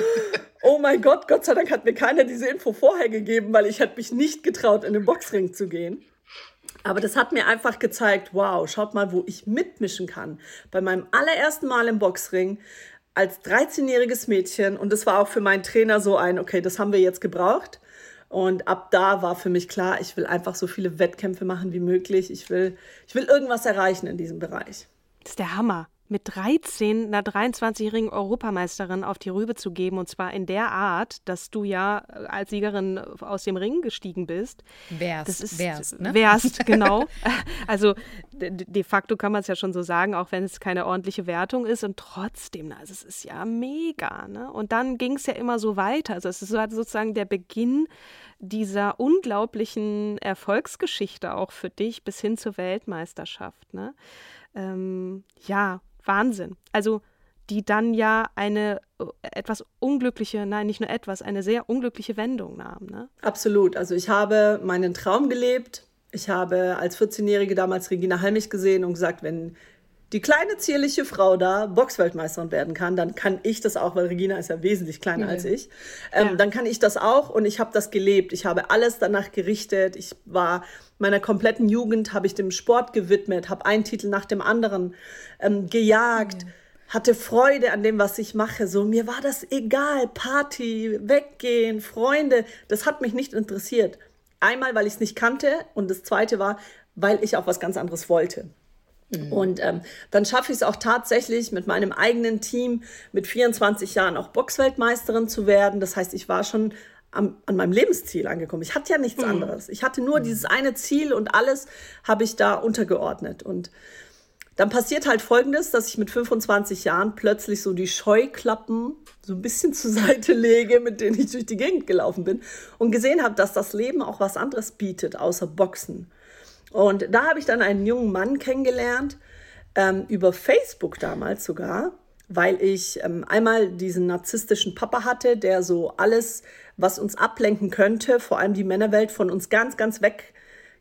oh mein Gott, Gott sei Dank hat mir keiner diese Info vorher gegeben, weil ich hätte mich nicht getraut, in den Boxring zu gehen. Aber das hat mir einfach gezeigt, wow, schaut mal, wo ich mitmischen kann. Bei meinem allerersten Mal im Boxring als 13-jähriges Mädchen. Und das war auch für meinen Trainer so ein, okay, das haben wir jetzt gebraucht. Und ab da war für mich klar, ich will einfach so viele Wettkämpfe machen wie möglich. Ich will, ich will irgendwas erreichen in diesem Bereich. Das ist der Hammer mit 13 einer 23-jährigen Europameisterin auf die Rübe zu geben und zwar in der Art, dass du ja äh, als Siegerin aus dem Ring gestiegen bist. Wärst, das ist, wärst, ne? Wärst, *laughs* genau. also de facto kann man es ja schon so sagen, auch wenn es keine ordentliche Wertung ist und trotzdem, also es ist ja mega. Ne? Und dann ging es ja immer so weiter. Also es ist sozusagen der Beginn dieser unglaublichen Erfolgsgeschichte auch für dich bis hin zur Weltmeisterschaft. Ne? Ähm, ja, Wahnsinn. Also die dann ja eine äh, etwas unglückliche, nein, nicht nur etwas, eine sehr unglückliche Wendung nahm. Ne? Absolut. Also ich habe meinen Traum gelebt. Ich habe als 14-Jährige damals Regina Halmich gesehen und gesagt, wenn die kleine zierliche Frau da Boxweltmeisterin werden kann, dann kann ich das auch, weil Regina ist ja wesentlich kleiner mhm. als ich. Ähm, ja. Dann kann ich das auch und ich habe das gelebt. Ich habe alles danach gerichtet. Ich war meiner kompletten Jugend habe ich dem Sport gewidmet, habe einen Titel nach dem anderen ähm, gejagt. Mhm hatte Freude an dem, was ich mache. So, mir war das egal. Party, weggehen, Freunde. Das hat mich nicht interessiert. Einmal, weil ich es nicht kannte und das zweite war, weil ich auch was ganz anderes wollte. Mhm. Und ähm, dann schaffe ich es auch tatsächlich mit meinem eigenen Team mit 24 Jahren auch Boxweltmeisterin zu werden. Das heißt, ich war schon am, an meinem Lebensziel angekommen. Ich hatte ja nichts mhm. anderes. Ich hatte nur mhm. dieses eine Ziel und alles habe ich da untergeordnet. Und dann passiert halt Folgendes, dass ich mit 25 Jahren plötzlich so die Scheuklappen so ein bisschen *laughs* zur Seite lege, mit denen ich durch die Gegend gelaufen bin und gesehen habe, dass das Leben auch was anderes bietet, außer Boxen. Und da habe ich dann einen jungen Mann kennengelernt, ähm, über Facebook damals sogar, weil ich ähm, einmal diesen narzisstischen Papa hatte, der so alles, was uns ablenken könnte, vor allem die Männerwelt, von uns ganz, ganz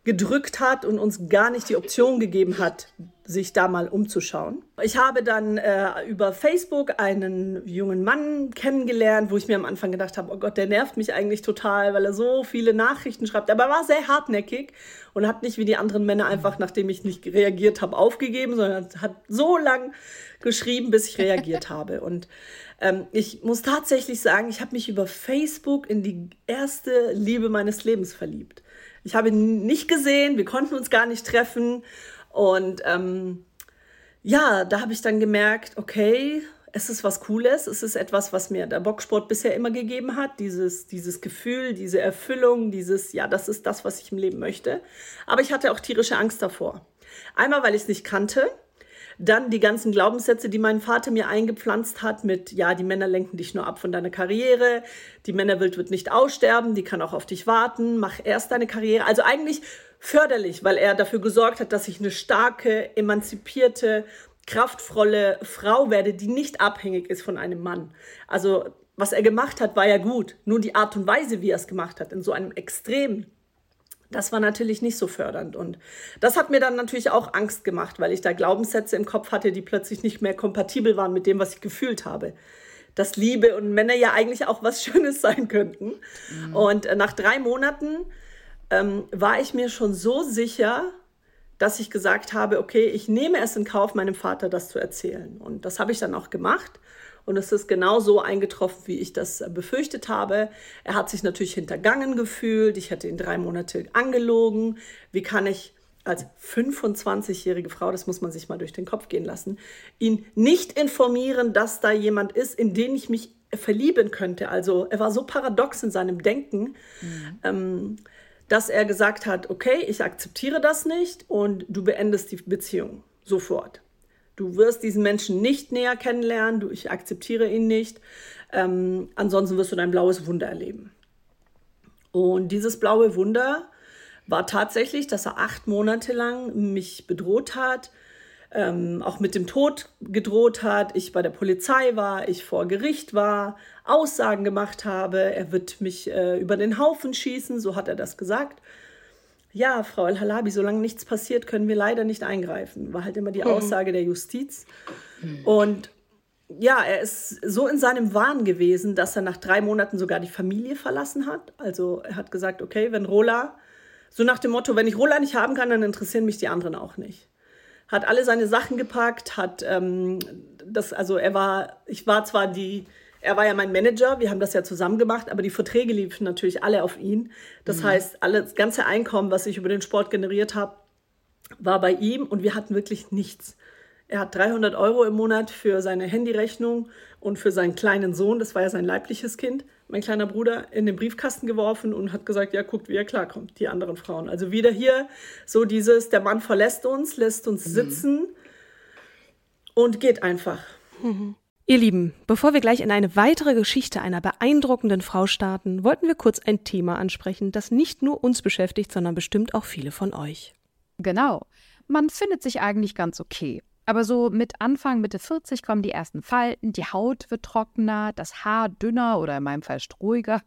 weggedrückt hat und uns gar nicht die Option gegeben hat, sich da mal umzuschauen. Ich habe dann äh, über Facebook einen jungen Mann kennengelernt, wo ich mir am Anfang gedacht habe, oh Gott, der nervt mich eigentlich total, weil er so viele Nachrichten schreibt. Aber er war sehr hartnäckig und hat nicht wie die anderen Männer einfach, nachdem ich nicht reagiert habe, aufgegeben, sondern hat so lang geschrieben, bis ich reagiert habe. *laughs* Und ähm, ich muss tatsächlich sagen, ich habe mich über Facebook in die erste Liebe meines Lebens verliebt. Ich habe ihn nicht gesehen, wir konnten uns gar nicht treffen. Und ähm, ja, da habe ich dann gemerkt, okay, es ist was Cooles, es ist etwas, was mir der Boxsport bisher immer gegeben hat, dieses, dieses Gefühl, diese Erfüllung, dieses, ja, das ist das, was ich im Leben möchte. Aber ich hatte auch tierische Angst davor. Einmal, weil ich es nicht kannte, dann die ganzen Glaubenssätze, die mein Vater mir eingepflanzt hat mit, ja, die Männer lenken dich nur ab von deiner Karriere, die Männerwelt wird nicht aussterben, die kann auch auf dich warten, mach erst deine Karriere. Also eigentlich förderlich, weil er dafür gesorgt hat, dass ich eine starke, emanzipierte, kraftvolle Frau werde, die nicht abhängig ist von einem Mann. Also was er gemacht hat, war ja gut. Nur die Art und Weise, wie er es gemacht hat, in so einem Extrem, das war natürlich nicht so fördernd. Und das hat mir dann natürlich auch Angst gemacht, weil ich da Glaubenssätze im Kopf hatte, die plötzlich nicht mehr kompatibel waren mit dem, was ich gefühlt habe. Dass Liebe und Männer ja eigentlich auch was *laughs* Schönes sein könnten. Mhm. Und äh, nach drei Monaten ähm, war ich mir schon so sicher, dass ich gesagt habe, okay, ich nehme es in Kauf, meinem Vater das zu erzählen. Und das habe ich dann auch gemacht. Und es ist genau so eingetroffen, wie ich das äh, befürchtet habe. Er hat sich natürlich hintergangen gefühlt. Ich hätte ihn drei Monate angelogen. Wie kann ich als 25-jährige Frau, das muss man sich mal durch den Kopf gehen lassen, ihn nicht informieren, dass da jemand ist, in den ich mich verlieben könnte. Also er war so paradox in seinem Denken. Mhm. Ähm, dass er gesagt hat, okay, ich akzeptiere das nicht und du beendest die Beziehung sofort. Du wirst diesen Menschen nicht näher kennenlernen, du, ich akzeptiere ihn nicht, ähm, ansonsten wirst du dein blaues Wunder erleben. Und dieses blaue Wunder war tatsächlich, dass er acht Monate lang mich bedroht hat, ähm, auch mit dem Tod gedroht hat, ich bei der Polizei war, ich vor Gericht war, Aussagen gemacht habe, er wird mich äh, über den Haufen schießen, so hat er das gesagt. Ja, Frau El-Halabi, solange nichts passiert, können wir leider nicht eingreifen, war halt immer die mhm. Aussage der Justiz. Und ja, er ist so in seinem Wahn gewesen, dass er nach drei Monaten sogar die Familie verlassen hat. Also er hat gesagt, okay, wenn Rola, so nach dem Motto, wenn ich Rola nicht haben kann, dann interessieren mich die anderen auch nicht hat alle seine Sachen gepackt, hat ähm, das, also er war, ich war zwar die, er war ja mein Manager, wir haben das ja zusammen gemacht, aber die Verträge liefen natürlich alle auf ihn. Das mhm. heißt, alles, das ganze Einkommen, was ich über den Sport generiert habe, war bei ihm und wir hatten wirklich nichts. Er hat 300 Euro im Monat für seine Handyrechnung und für seinen kleinen Sohn, das war ja sein leibliches Kind, mein kleiner Bruder, in den Briefkasten geworfen und hat gesagt, ja, guckt, wie er klarkommt, die anderen Frauen. Also wieder hier so dieses, der Mann verlässt uns, lässt uns mhm. sitzen und geht einfach. Mhm. Ihr Lieben, bevor wir gleich in eine weitere Geschichte einer beeindruckenden Frau starten, wollten wir kurz ein Thema ansprechen, das nicht nur uns beschäftigt, sondern bestimmt auch viele von euch. Genau. Man findet sich eigentlich ganz okay. Aber so mit Anfang, Mitte 40 kommen die ersten Falten, die Haut wird trockener, das Haar dünner oder in meinem Fall strohiger.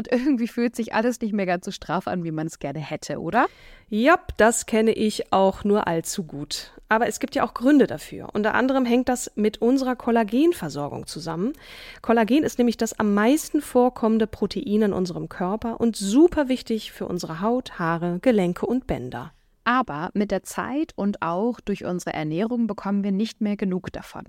Und irgendwie fühlt sich alles nicht mehr ganz so straff an, wie man es gerne hätte, oder? Jap, das kenne ich auch nur allzu gut. Aber es gibt ja auch Gründe dafür. Unter anderem hängt das mit unserer Kollagenversorgung zusammen. Kollagen ist nämlich das am meisten vorkommende Protein in unserem Körper und super wichtig für unsere Haut, Haare, Gelenke und Bänder. Aber mit der Zeit und auch durch unsere Ernährung bekommen wir nicht mehr genug davon.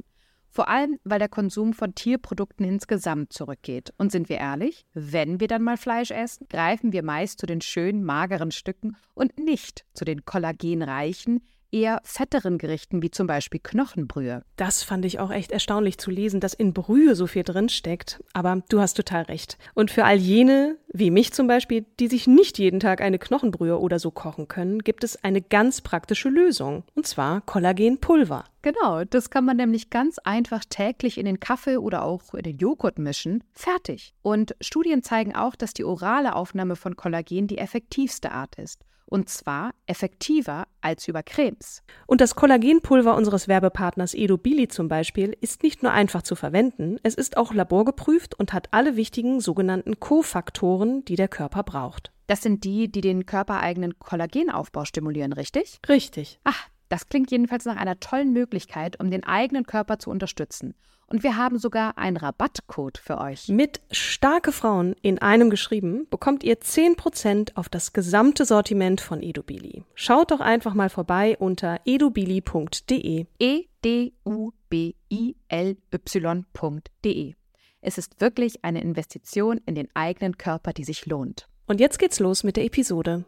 Vor allem, weil der Konsum von Tierprodukten insgesamt zurückgeht. Und sind wir ehrlich, wenn wir dann mal Fleisch essen, greifen wir meist zu den schönen mageren Stücken und nicht zu den kollagenreichen, eher fetteren Gerichten wie zum Beispiel Knochenbrühe. Das fand ich auch echt erstaunlich zu lesen, dass in Brühe so viel drin steckt. Aber du hast total recht. Und für all jene, wie mich zum Beispiel, die sich nicht jeden Tag eine Knochenbrühe oder so kochen können, gibt es eine ganz praktische Lösung. Und zwar Kollagenpulver. Genau, das kann man nämlich ganz einfach täglich in den Kaffee oder auch in den Joghurt mischen. Fertig. Und Studien zeigen auch, dass die orale Aufnahme von Kollagen die effektivste Art ist. Und zwar effektiver als über Cremes. Und das Kollagenpulver unseres Werbepartners Edobili zum Beispiel ist nicht nur einfach zu verwenden, es ist auch laborgeprüft und hat alle wichtigen sogenannten Kofaktoren, die der Körper braucht. Das sind die, die den körpereigenen Kollagenaufbau stimulieren, richtig? Richtig. Ach, das klingt jedenfalls nach einer tollen Möglichkeit, um den eigenen Körper zu unterstützen. Und wir haben sogar einen Rabattcode für euch. Mit starke Frauen in einem geschrieben bekommt ihr 10% auf das gesamte Sortiment von Edubili. Schaut doch einfach mal vorbei unter edubili.de. E D U B I L Y.de. Es ist wirklich eine Investition in den eigenen Körper, die sich lohnt. Und jetzt geht's los mit der Episode.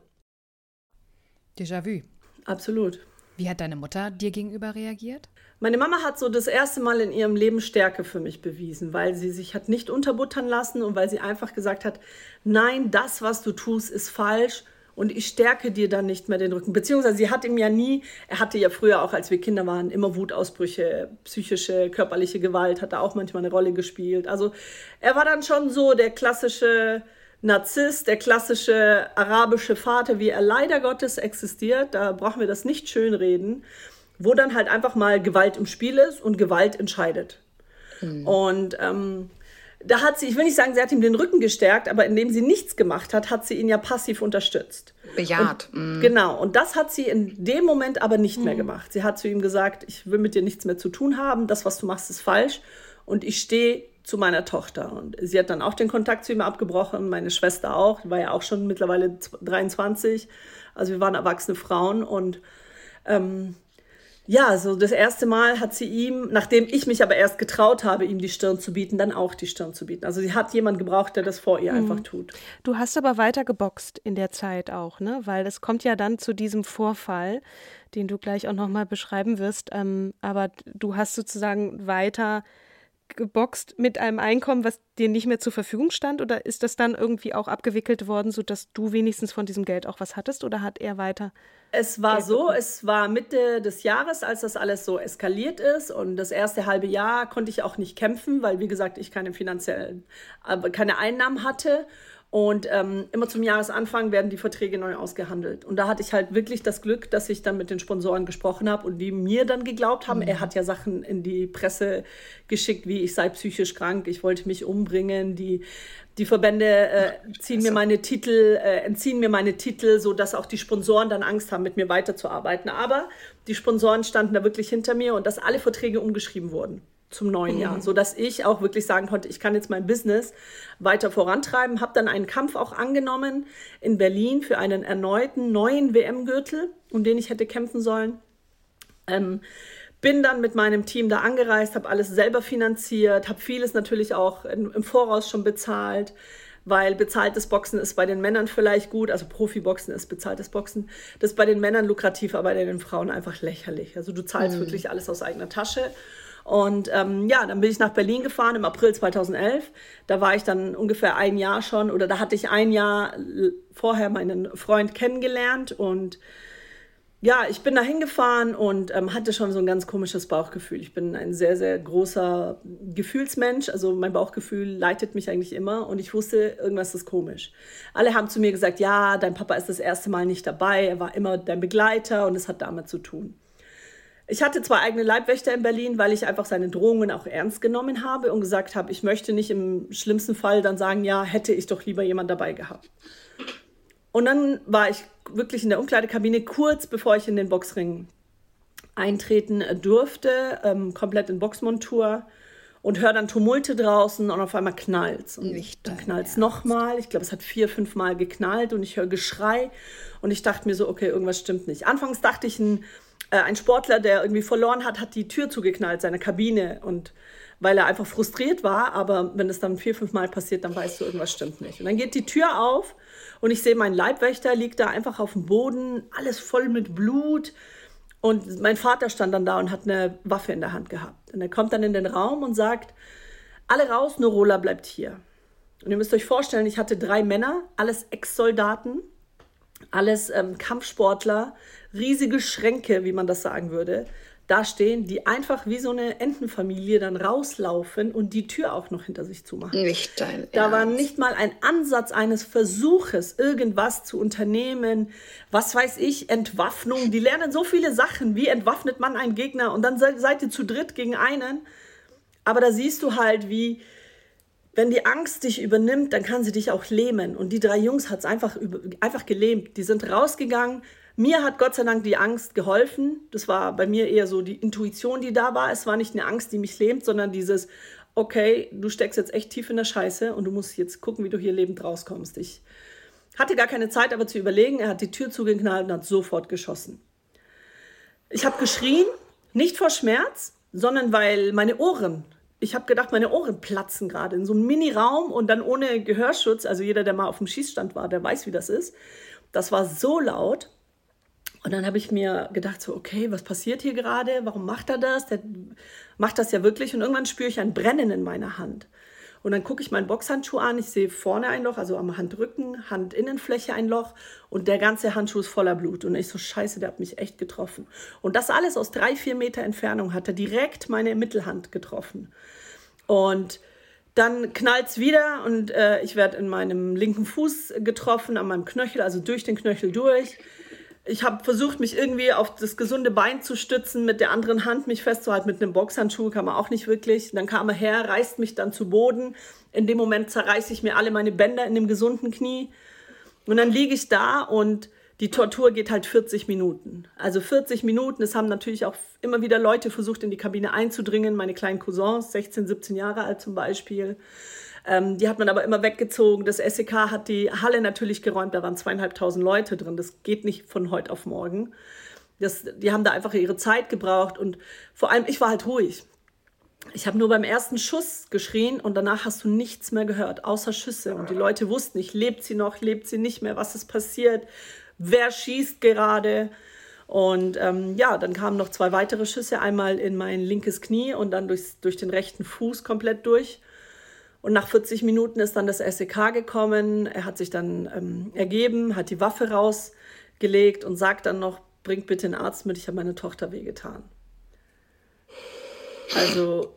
Déjà-vu. Absolut. Wie hat deine Mutter dir gegenüber reagiert? Meine Mama hat so das erste Mal in ihrem Leben Stärke für mich bewiesen, weil sie sich hat nicht unterbuttern lassen und weil sie einfach gesagt hat, nein, das, was du tust, ist falsch und ich stärke dir dann nicht mehr den Rücken. Beziehungsweise sie hat ihm ja nie, er hatte ja früher auch, als wir Kinder waren, immer Wutausbrüche, psychische, körperliche Gewalt hat da auch manchmal eine Rolle gespielt. Also er war dann schon so der klassische Narzisst, der klassische arabische Vater, wie er leider Gottes existiert, da brauchen wir das nicht schönreden, wo dann halt einfach mal Gewalt im Spiel ist und Gewalt entscheidet. Mhm. Und ähm, da hat sie, ich will nicht sagen, sie hat ihm den Rücken gestärkt, aber indem sie nichts gemacht hat, hat sie ihn ja passiv unterstützt. Bejaht. Und, mm. Genau. Und das hat sie in dem Moment aber nicht mm. mehr gemacht. Sie hat zu ihm gesagt, ich will mit dir nichts mehr zu tun haben, das, was du machst, ist falsch. Und ich stehe zu meiner Tochter. Und sie hat dann auch den Kontakt zu ihm abgebrochen, meine Schwester auch, war ja auch schon mittlerweile 23. Also wir waren erwachsene Frauen und ähm, ja, so das erste Mal hat sie ihm, nachdem ich mich aber erst getraut habe, ihm die Stirn zu bieten, dann auch die Stirn zu bieten. Also sie hat jemanden gebraucht, der das vor ihr mhm. einfach tut. Du hast aber weiter geboxt in der Zeit auch, ne? Weil es kommt ja dann zu diesem Vorfall, den du gleich auch nochmal beschreiben wirst. Ähm, aber du hast sozusagen weiter geboxt mit einem Einkommen, was dir nicht mehr zur Verfügung stand? Oder ist das dann irgendwie auch abgewickelt worden, sodass du wenigstens von diesem Geld auch was hattest? Oder hat er weiter? Es war Geld so, bekommen? es war Mitte des Jahres, als das alles so eskaliert ist. Und das erste halbe Jahr konnte ich auch nicht kämpfen, weil, wie gesagt, ich keine finanziellen, keine Einnahmen hatte. Und ähm, immer zum Jahresanfang werden die Verträge neu ausgehandelt. Und da hatte ich halt wirklich das Glück, dass ich dann mit den Sponsoren gesprochen habe und die mir dann geglaubt haben. Mhm. Er hat ja Sachen in die Presse geschickt, wie ich sei psychisch krank, ich wollte mich umbringen. Die, die Verbände äh, ziehen mir meine Titel, äh, entziehen mir meine Titel, sodass auch die Sponsoren dann Angst haben, mit mir weiterzuarbeiten. Aber die Sponsoren standen da wirklich hinter mir und dass alle Verträge umgeschrieben wurden zum neuen Jahr, mhm. so dass ich auch wirklich sagen konnte, ich kann jetzt mein Business weiter vorantreiben. Habe dann einen Kampf auch angenommen in Berlin für einen erneuten neuen WM-Gürtel, um den ich hätte kämpfen sollen. Ähm, bin dann mit meinem Team da angereist, habe alles selber finanziert, habe vieles natürlich auch im Voraus schon bezahlt, weil bezahltes Boxen ist bei den Männern vielleicht gut, also Profiboxen ist bezahltes Boxen, das ist bei den Männern lukrativ, aber bei den Frauen einfach lächerlich. Also du zahlst mhm. wirklich alles aus eigener Tasche und ähm, ja, dann bin ich nach Berlin gefahren im April 2011. Da war ich dann ungefähr ein Jahr schon, oder da hatte ich ein Jahr vorher meinen Freund kennengelernt. Und ja, ich bin da hingefahren und ähm, hatte schon so ein ganz komisches Bauchgefühl. Ich bin ein sehr, sehr großer Gefühlsmensch. Also mein Bauchgefühl leitet mich eigentlich immer. Und ich wusste, irgendwas ist komisch. Alle haben zu mir gesagt, ja, dein Papa ist das erste Mal nicht dabei. Er war immer dein Begleiter und es hat damit zu tun. Ich hatte zwei eigene Leibwächter in Berlin, weil ich einfach seine Drohungen auch ernst genommen habe und gesagt habe, ich möchte nicht im schlimmsten Fall dann sagen, ja, hätte ich doch lieber jemand dabei gehabt. Und dann war ich wirklich in der Umkleidekabine kurz bevor ich in den Boxring eintreten durfte, ähm, komplett in Boxmontur und höre dann Tumulte draußen und auf einmal knallt's. Und Nicht dann knallt's nochmal. Ich glaube, es hat vier, fünf Mal geknallt und ich höre Geschrei und ich dachte mir so, okay, irgendwas stimmt nicht. Anfangs dachte ich, ein, äh, ein Sportler, der irgendwie verloren hat, hat die Tür zugeknallt, seine Kabine und weil er einfach frustriert war, aber wenn es dann vier, fünf Mal passiert, dann weißt du, irgendwas stimmt nicht. Und dann geht die Tür auf und ich sehe, mein Leibwächter liegt da einfach auf dem Boden, alles voll mit Blut. Und mein Vater stand dann da und hat eine Waffe in der Hand gehabt. Und er kommt dann in den Raum und sagt, alle raus, nur Rola bleibt hier. Und ihr müsst euch vorstellen, ich hatte drei Männer, alles Ex-Soldaten, alles ähm, Kampfsportler, riesige Schränke, wie man das sagen würde, da stehen, die einfach wie so eine Entenfamilie dann rauslaufen und die Tür auch noch hinter sich zumachen. Nicht dein Da war nicht mal ein Ansatz eines Versuches, irgendwas zu unternehmen. Was weiß ich, Entwaffnung. Die lernen so viele Sachen. Wie entwaffnet man einen Gegner? Und dann seid ihr zu dritt gegen einen. Aber da siehst du halt, wie, wenn die Angst dich übernimmt, dann kann sie dich auch lähmen. Und die drei Jungs hat es einfach, einfach gelähmt. Die sind rausgegangen, mir hat Gott sei Dank die Angst geholfen. Das war bei mir eher so die Intuition, die da war. Es war nicht eine Angst, die mich lähmt, sondern dieses, okay, du steckst jetzt echt tief in der Scheiße und du musst jetzt gucken, wie du hier lebend rauskommst. Ich hatte gar keine Zeit, aber zu überlegen. Er hat die Tür zugeknallt und hat sofort geschossen. Ich habe geschrien, nicht vor Schmerz, sondern weil meine Ohren, ich habe gedacht, meine Ohren platzen gerade in so einem Mini-Raum und dann ohne Gehörschutz. Also jeder, der mal auf dem Schießstand war, der weiß, wie das ist. Das war so laut. Und dann habe ich mir gedacht, so, okay, was passiert hier gerade? Warum macht er das? Der macht das ja wirklich. Und irgendwann spüre ich ein Brennen in meiner Hand. Und dann gucke ich meinen Boxhandschuh an. Ich sehe vorne ein Loch, also am Handrücken, Handinnenfläche ein Loch. Und der ganze Handschuh ist voller Blut. Und ich so, scheiße, der hat mich echt getroffen. Und das alles aus drei, vier Meter Entfernung hat er direkt meine Mittelhand getroffen. Und dann knallt es wieder und äh, ich werde in meinem linken Fuß getroffen, an meinem Knöchel, also durch den Knöchel durch ich habe versucht, mich irgendwie auf das gesunde Bein zu stützen, mit der anderen Hand mich festzuhalten. Mit einem Boxhandschuh kann man auch nicht wirklich. Dann kam er her, reißt mich dann zu Boden. In dem Moment zerreiße ich mir alle meine Bänder in dem gesunden Knie. Und dann liege ich da und die Tortur geht halt 40 Minuten. Also 40 Minuten. Es haben natürlich auch immer wieder Leute versucht, in die Kabine einzudringen. Meine kleinen Cousins, 16, 17 Jahre alt zum Beispiel. Ähm, die hat man aber immer weggezogen. Das SEK hat die Halle natürlich geräumt, da waren zweieinhalbtausend Leute drin. Das geht nicht von heute auf morgen. Das, die haben da einfach ihre Zeit gebraucht und vor allem ich war halt ruhig. Ich habe nur beim ersten Schuss geschrien und danach hast du nichts mehr gehört, außer Schüsse. Und die Leute wussten nicht, lebt sie noch, lebt sie nicht mehr, was ist passiert, wer schießt gerade. Und ähm, ja, dann kamen noch zwei weitere Schüsse, einmal in mein linkes Knie und dann durchs, durch den rechten Fuß komplett durch. Und nach 40 Minuten ist dann das SEK gekommen. Er hat sich dann ähm, ergeben, hat die Waffe rausgelegt und sagt dann noch, bringt bitte einen Arzt mit, ich habe meine Tochter wehgetan. Also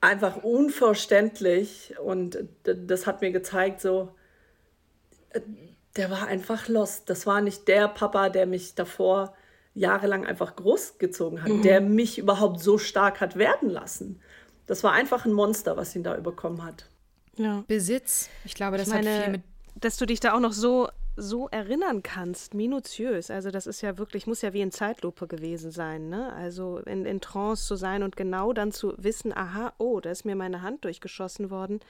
einfach unverständlich und das hat mir gezeigt, so, äh, der war einfach lost. Das war nicht der Papa, der mich davor jahrelang einfach großgezogen hat, mhm. der mich überhaupt so stark hat werden lassen. Das war einfach ein Monster, was ihn da überkommen hat. Ja. Besitz. Ich glaube, das ich meine, hat viel mit. Dass du dich da auch noch so, so erinnern kannst, minutiös. Also, das ist ja wirklich, muss ja wie in Zeitlupe gewesen sein, ne? Also, in, in Trance zu sein und genau dann zu wissen, aha, oh, da ist mir meine Hand durchgeschossen worden.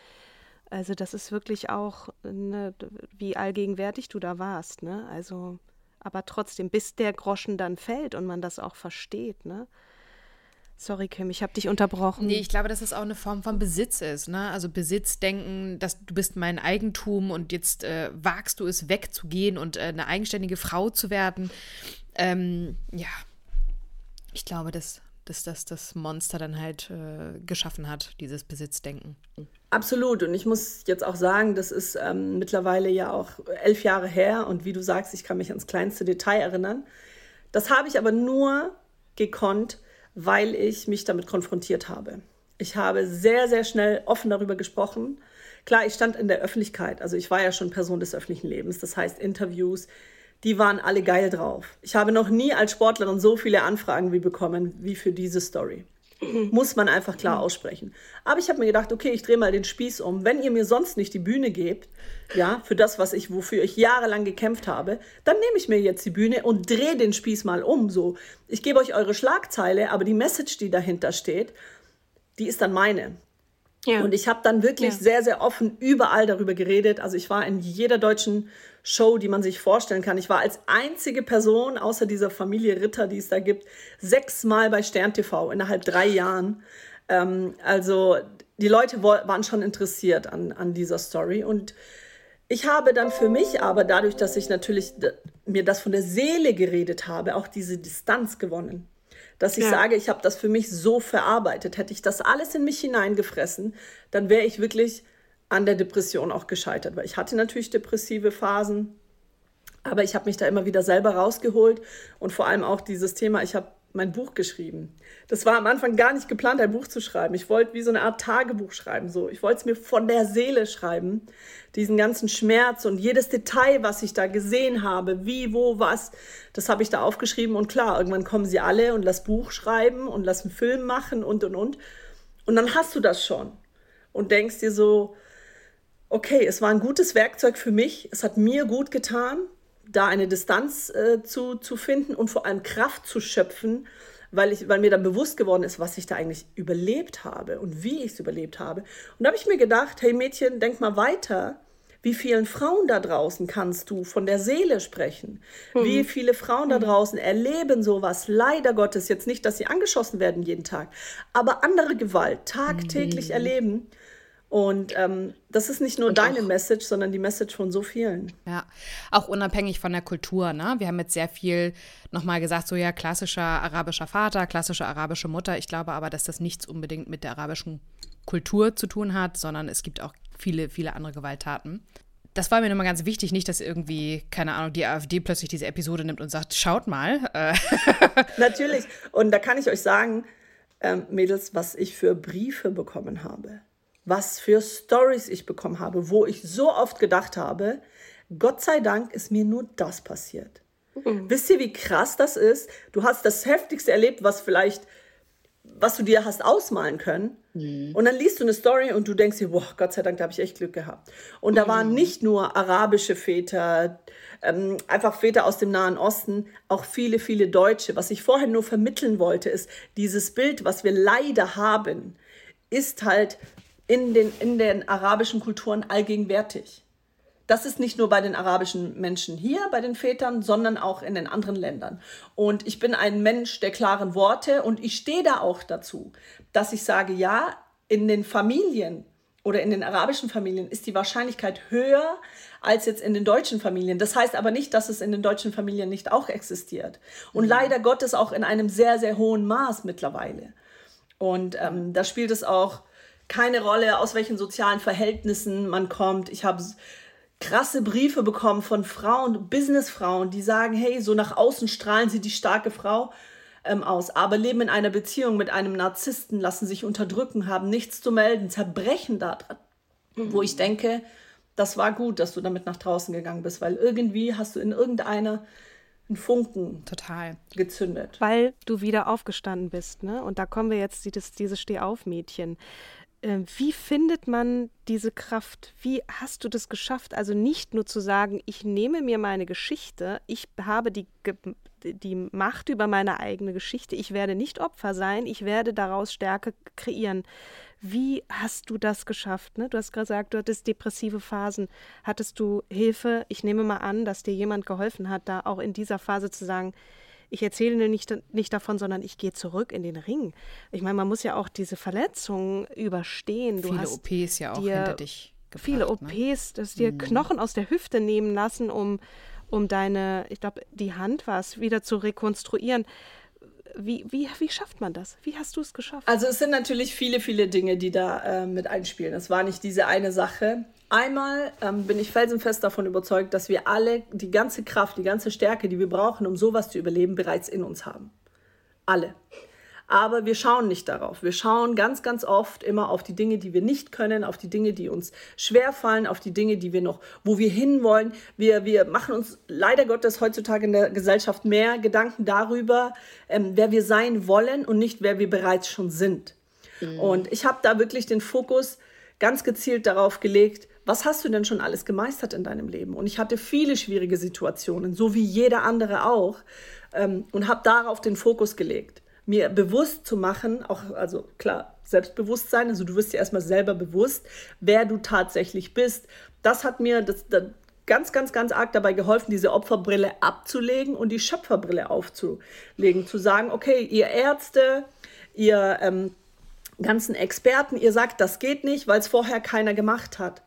Also, das ist wirklich auch, ne, wie allgegenwärtig du da warst, ne? Also, aber trotzdem, bis der Groschen dann fällt und man das auch versteht, ne? Sorry, Kim, ich habe dich unterbrochen. Nee, ich glaube, dass es auch eine Form von Besitz ist. Ne? Also Besitzdenken, dass du bist mein Eigentum und jetzt äh, wagst du es wegzugehen und äh, eine eigenständige Frau zu werden. Ähm, ja, ich glaube, dass, dass das das Monster dann halt äh, geschaffen hat, dieses Besitzdenken. Absolut. Und ich muss jetzt auch sagen, das ist ähm, mittlerweile ja auch elf Jahre her. Und wie du sagst, ich kann mich ans kleinste Detail erinnern. Das habe ich aber nur gekonnt, weil ich mich damit konfrontiert habe. Ich habe sehr, sehr schnell offen darüber gesprochen. Klar, ich stand in der Öffentlichkeit, also ich war ja schon Person des öffentlichen Lebens, das heißt Interviews, die waren alle geil drauf. Ich habe noch nie als Sportlerin so viele Anfragen wie bekommen wie für diese Story. Muss man einfach klar aussprechen. Aber ich habe mir gedacht, okay, ich drehe mal den Spieß um. Wenn ihr mir sonst nicht die Bühne gebt, ja, für das, was ich, wofür ich jahrelang gekämpft habe, dann nehme ich mir jetzt die Bühne und drehe den Spieß mal um. So, ich gebe euch eure Schlagzeile, aber die Message, die dahinter steht, die ist dann meine. Ja. Und ich habe dann wirklich ja. sehr, sehr offen überall darüber geredet. Also ich war in jeder deutschen Show, die man sich vorstellen kann. Ich war als einzige Person außer dieser Familie Ritter, die es da gibt, sechsmal bei Stern TV innerhalb drei Jahren. Ähm, also die Leute waren schon interessiert an, an dieser Story. Und ich habe dann für mich aber dadurch, dass ich natürlich mir das von der Seele geredet habe, auch diese Distanz gewonnen dass ich ja. sage, ich habe das für mich so verarbeitet. Hätte ich das alles in mich hineingefressen, dann wäre ich wirklich an der Depression auch gescheitert, weil ich hatte natürlich depressive Phasen, aber ich habe mich da immer wieder selber rausgeholt und vor allem auch dieses Thema, ich habe mein Buch geschrieben. Das war am Anfang gar nicht geplant, ein Buch zu schreiben. Ich wollte wie so eine Art Tagebuch schreiben. So. Ich wollte es mir von der Seele schreiben. Diesen ganzen Schmerz und jedes Detail, was ich da gesehen habe, wie, wo, was, das habe ich da aufgeschrieben. Und klar, irgendwann kommen sie alle und lass Buch schreiben und lass einen Film machen und, und, und. Und dann hast du das schon. Und denkst dir so, okay, es war ein gutes Werkzeug für mich. Es hat mir gut getan da eine Distanz äh, zu, zu finden und vor allem Kraft zu schöpfen, weil, ich, weil mir dann bewusst geworden ist, was ich da eigentlich überlebt habe und wie ich es überlebt habe. Und da habe ich mir gedacht, hey Mädchen, denk mal weiter. Wie vielen Frauen da draußen kannst du von der Seele sprechen? Mhm. Wie viele Frauen da hm. draußen erleben sowas? Leider Gottes, jetzt nicht, dass sie angeschossen werden jeden Tag, aber andere Gewalt tagtäglich mhm. erleben. Und ähm, das ist nicht nur und deine auch, Message, sondern die Message von so vielen. Ja, auch unabhängig von der Kultur. Ne? Wir haben jetzt sehr viel nochmal gesagt, so ja, klassischer arabischer Vater, klassische arabische Mutter. Ich glaube aber, dass das nichts unbedingt mit der arabischen Kultur zu tun hat, sondern es gibt auch viele, viele andere Gewalttaten. Das war mir nochmal ganz wichtig, nicht, dass irgendwie, keine Ahnung, die AfD plötzlich diese Episode nimmt und sagt, schaut mal. Äh. *laughs* Natürlich. Und da kann ich euch sagen, ähm, Mädels, was ich für Briefe bekommen habe was für Stories ich bekommen habe, wo ich so oft gedacht habe, Gott sei Dank ist mir nur das passiert. Mhm. Wisst ihr, wie krass das ist? Du hast das Heftigste erlebt, was vielleicht, was du dir hast ausmalen können. Mhm. Und dann liest du eine Story und du denkst dir, boah, Gott sei Dank, da habe ich echt Glück gehabt. Und da mhm. waren nicht nur arabische Väter, ähm, einfach Väter aus dem Nahen Osten, auch viele, viele Deutsche. Was ich vorher nur vermitteln wollte, ist, dieses Bild, was wir leider haben, ist halt in den, in den arabischen Kulturen allgegenwärtig. Das ist nicht nur bei den arabischen Menschen hier, bei den Vätern, sondern auch in den anderen Ländern. Und ich bin ein Mensch der klaren Worte und ich stehe da auch dazu, dass ich sage, ja, in den Familien oder in den arabischen Familien ist die Wahrscheinlichkeit höher als jetzt in den deutschen Familien. Das heißt aber nicht, dass es in den deutschen Familien nicht auch existiert. Und mhm. leider Gottes auch in einem sehr, sehr hohen Maß mittlerweile. Und ähm, da spielt es auch keine Rolle, aus welchen sozialen Verhältnissen man kommt. Ich habe krasse Briefe bekommen von Frauen, Businessfrauen, die sagen, hey, so nach außen strahlen sie die starke Frau ähm, aus, aber leben in einer Beziehung mit einem Narzissten, lassen sich unterdrücken, haben nichts zu melden, zerbrechen da dran. Mhm. Wo ich denke, das war gut, dass du damit nach draußen gegangen bist, weil irgendwie hast du in irgendeiner einen Funken Total. gezündet. Weil du wieder aufgestanden bist, ne? Und da kommen wir jetzt, dieses, dieses Steh-auf-Mädchen. Ähm, wie findet man diese Kraft? Wie hast du das geschafft? Also nicht nur zu sagen, ich nehme mir meine Geschichte, ich habe die, die Macht über meine eigene Geschichte, ich werde nicht Opfer sein, ich werde daraus Stärke kreieren. Wie hast du das geschafft? Ne? Du hast gesagt, du hattest depressive Phasen. Hattest du Hilfe? Ich nehme mal an, dass dir jemand geholfen hat, da auch in dieser Phase zu sagen, ich erzähle nicht, nicht davon, sondern ich gehe zurück in den Ring. Ich meine, man muss ja auch diese Verletzungen überstehen. Du viele hast OPs ja auch hinter dich gebracht, Viele OPs, ne? dass dir mhm. Knochen aus der Hüfte nehmen lassen, um, um deine, ich glaube, die Hand war es, wieder zu rekonstruieren. Wie, wie, wie schafft man das? Wie hast du es geschafft? Also es sind natürlich viele, viele Dinge, die da äh, mit einspielen. Es war nicht diese eine Sache. Einmal ähm, bin ich felsenfest davon überzeugt, dass wir alle die ganze Kraft, die ganze Stärke, die wir brauchen, um sowas zu überleben, bereits in uns haben. Alle. aber wir schauen nicht darauf. Wir schauen ganz, ganz oft immer auf die Dinge, die wir nicht können, auf die Dinge, die uns schwer fallen, auf die Dinge, die wir noch, wo wir hinwollen. Wir, wir machen uns leider Gottes heutzutage in der Gesellschaft mehr Gedanken darüber, ähm, wer wir sein wollen und nicht, wer wir bereits schon sind. Mhm. Und ich habe da wirklich den Fokus ganz gezielt darauf gelegt, was hast du denn schon alles gemeistert in deinem Leben? Und ich hatte viele schwierige Situationen, so wie jeder andere auch, ähm, und habe darauf den Fokus gelegt mir bewusst zu machen, auch, also klar, Selbstbewusstsein, also du wirst dir erstmal selber bewusst, wer du tatsächlich bist. Das hat mir das, das ganz, ganz, ganz arg dabei geholfen, diese Opferbrille abzulegen und die Schöpferbrille aufzulegen. Zu sagen, okay, ihr Ärzte, ihr ähm, ganzen Experten, ihr sagt, das geht nicht, weil es vorher keiner gemacht hat.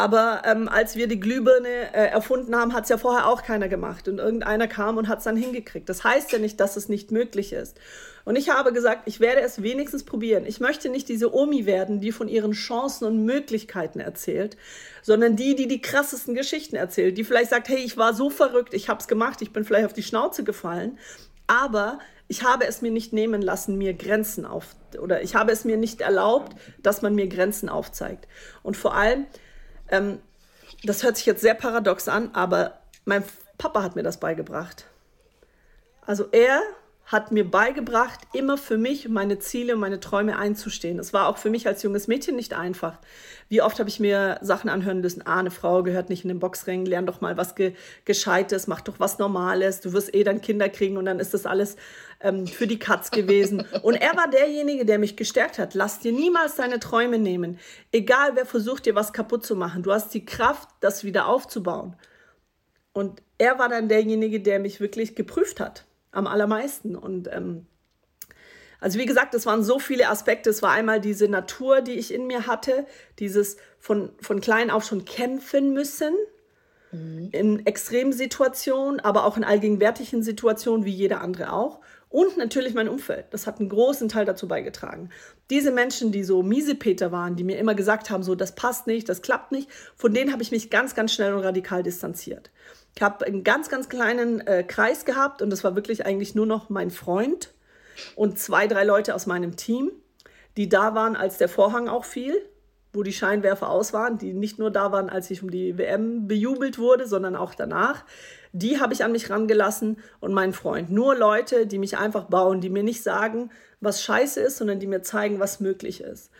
Aber ähm, als wir die Glühbirne äh, erfunden haben, hat es ja vorher auch keiner gemacht. Und irgendeiner kam und hat es dann hingekriegt. Das heißt ja nicht, dass es nicht möglich ist. Und ich habe gesagt, ich werde es wenigstens probieren. Ich möchte nicht diese Omi werden, die von ihren Chancen und Möglichkeiten erzählt, sondern die, die die krassesten Geschichten erzählt, die vielleicht sagt, hey, ich war so verrückt, ich habe es gemacht, ich bin vielleicht auf die Schnauze gefallen, aber ich habe es mir nicht nehmen lassen, mir Grenzen auf, oder ich habe es mir nicht erlaubt, dass man mir Grenzen aufzeigt. Und vor allem, ähm, das hört sich jetzt sehr paradox an, aber mein Papa hat mir das beigebracht. Also er hat mir beigebracht, immer für mich meine Ziele und meine Träume einzustehen. Es war auch für mich als junges Mädchen nicht einfach. Wie oft habe ich mir Sachen anhören müssen, ah, eine Frau gehört nicht in den Boxring, lern doch mal was Ge Gescheites, mach doch was Normales, du wirst eh dann Kinder kriegen und dann ist das alles ähm, für die Katz gewesen. Und er war derjenige, der mich gestärkt hat. Lass dir niemals deine Träume nehmen. Egal, wer versucht, dir was kaputt zu machen. Du hast die Kraft, das wieder aufzubauen. Und er war dann derjenige, der mich wirklich geprüft hat am allermeisten. Und ähm, also wie gesagt, es waren so viele Aspekte. Es war einmal diese Natur, die ich in mir hatte, dieses von, von klein auf schon kämpfen müssen. Mhm. In Extremsituationen, aber auch in allgegenwärtigen Situationen, wie jeder andere auch. Und natürlich mein Umfeld. Das hat einen großen Teil dazu beigetragen. Diese Menschen, die so Miesepeter waren, die mir immer gesagt haben, so, das passt nicht, das klappt nicht, von denen habe ich mich ganz, ganz schnell und radikal distanziert. Ich habe einen ganz, ganz kleinen äh, Kreis gehabt und das war wirklich eigentlich nur noch mein Freund und zwei, drei Leute aus meinem Team, die da waren, als der Vorhang auch fiel, wo die Scheinwerfer aus waren, die nicht nur da waren, als ich um die WM bejubelt wurde, sondern auch danach. Die habe ich an mich rangelassen und meinen Freund. Nur Leute, die mich einfach bauen, die mir nicht sagen, was scheiße ist, sondern die mir zeigen, was möglich ist.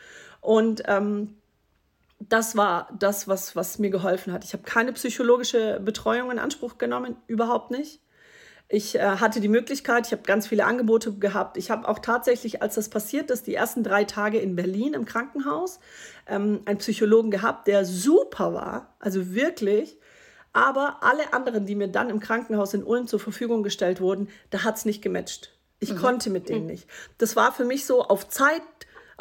Und ähm, das war das, was, was mir geholfen hat. Ich habe keine psychologische Betreuung in Anspruch genommen, überhaupt nicht. Ich äh, hatte die Möglichkeit, ich habe ganz viele Angebote gehabt. Ich habe auch tatsächlich, als das passiert ist, die ersten drei Tage in Berlin im Krankenhaus, ähm, einen Psychologen gehabt, der super war, also wirklich. Aber alle anderen, die mir dann im Krankenhaus in Ulm zur Verfügung gestellt wurden, da hat es nicht gematcht. Ich mhm. konnte mit denen mhm. nicht. Das war für mich so auf Zeit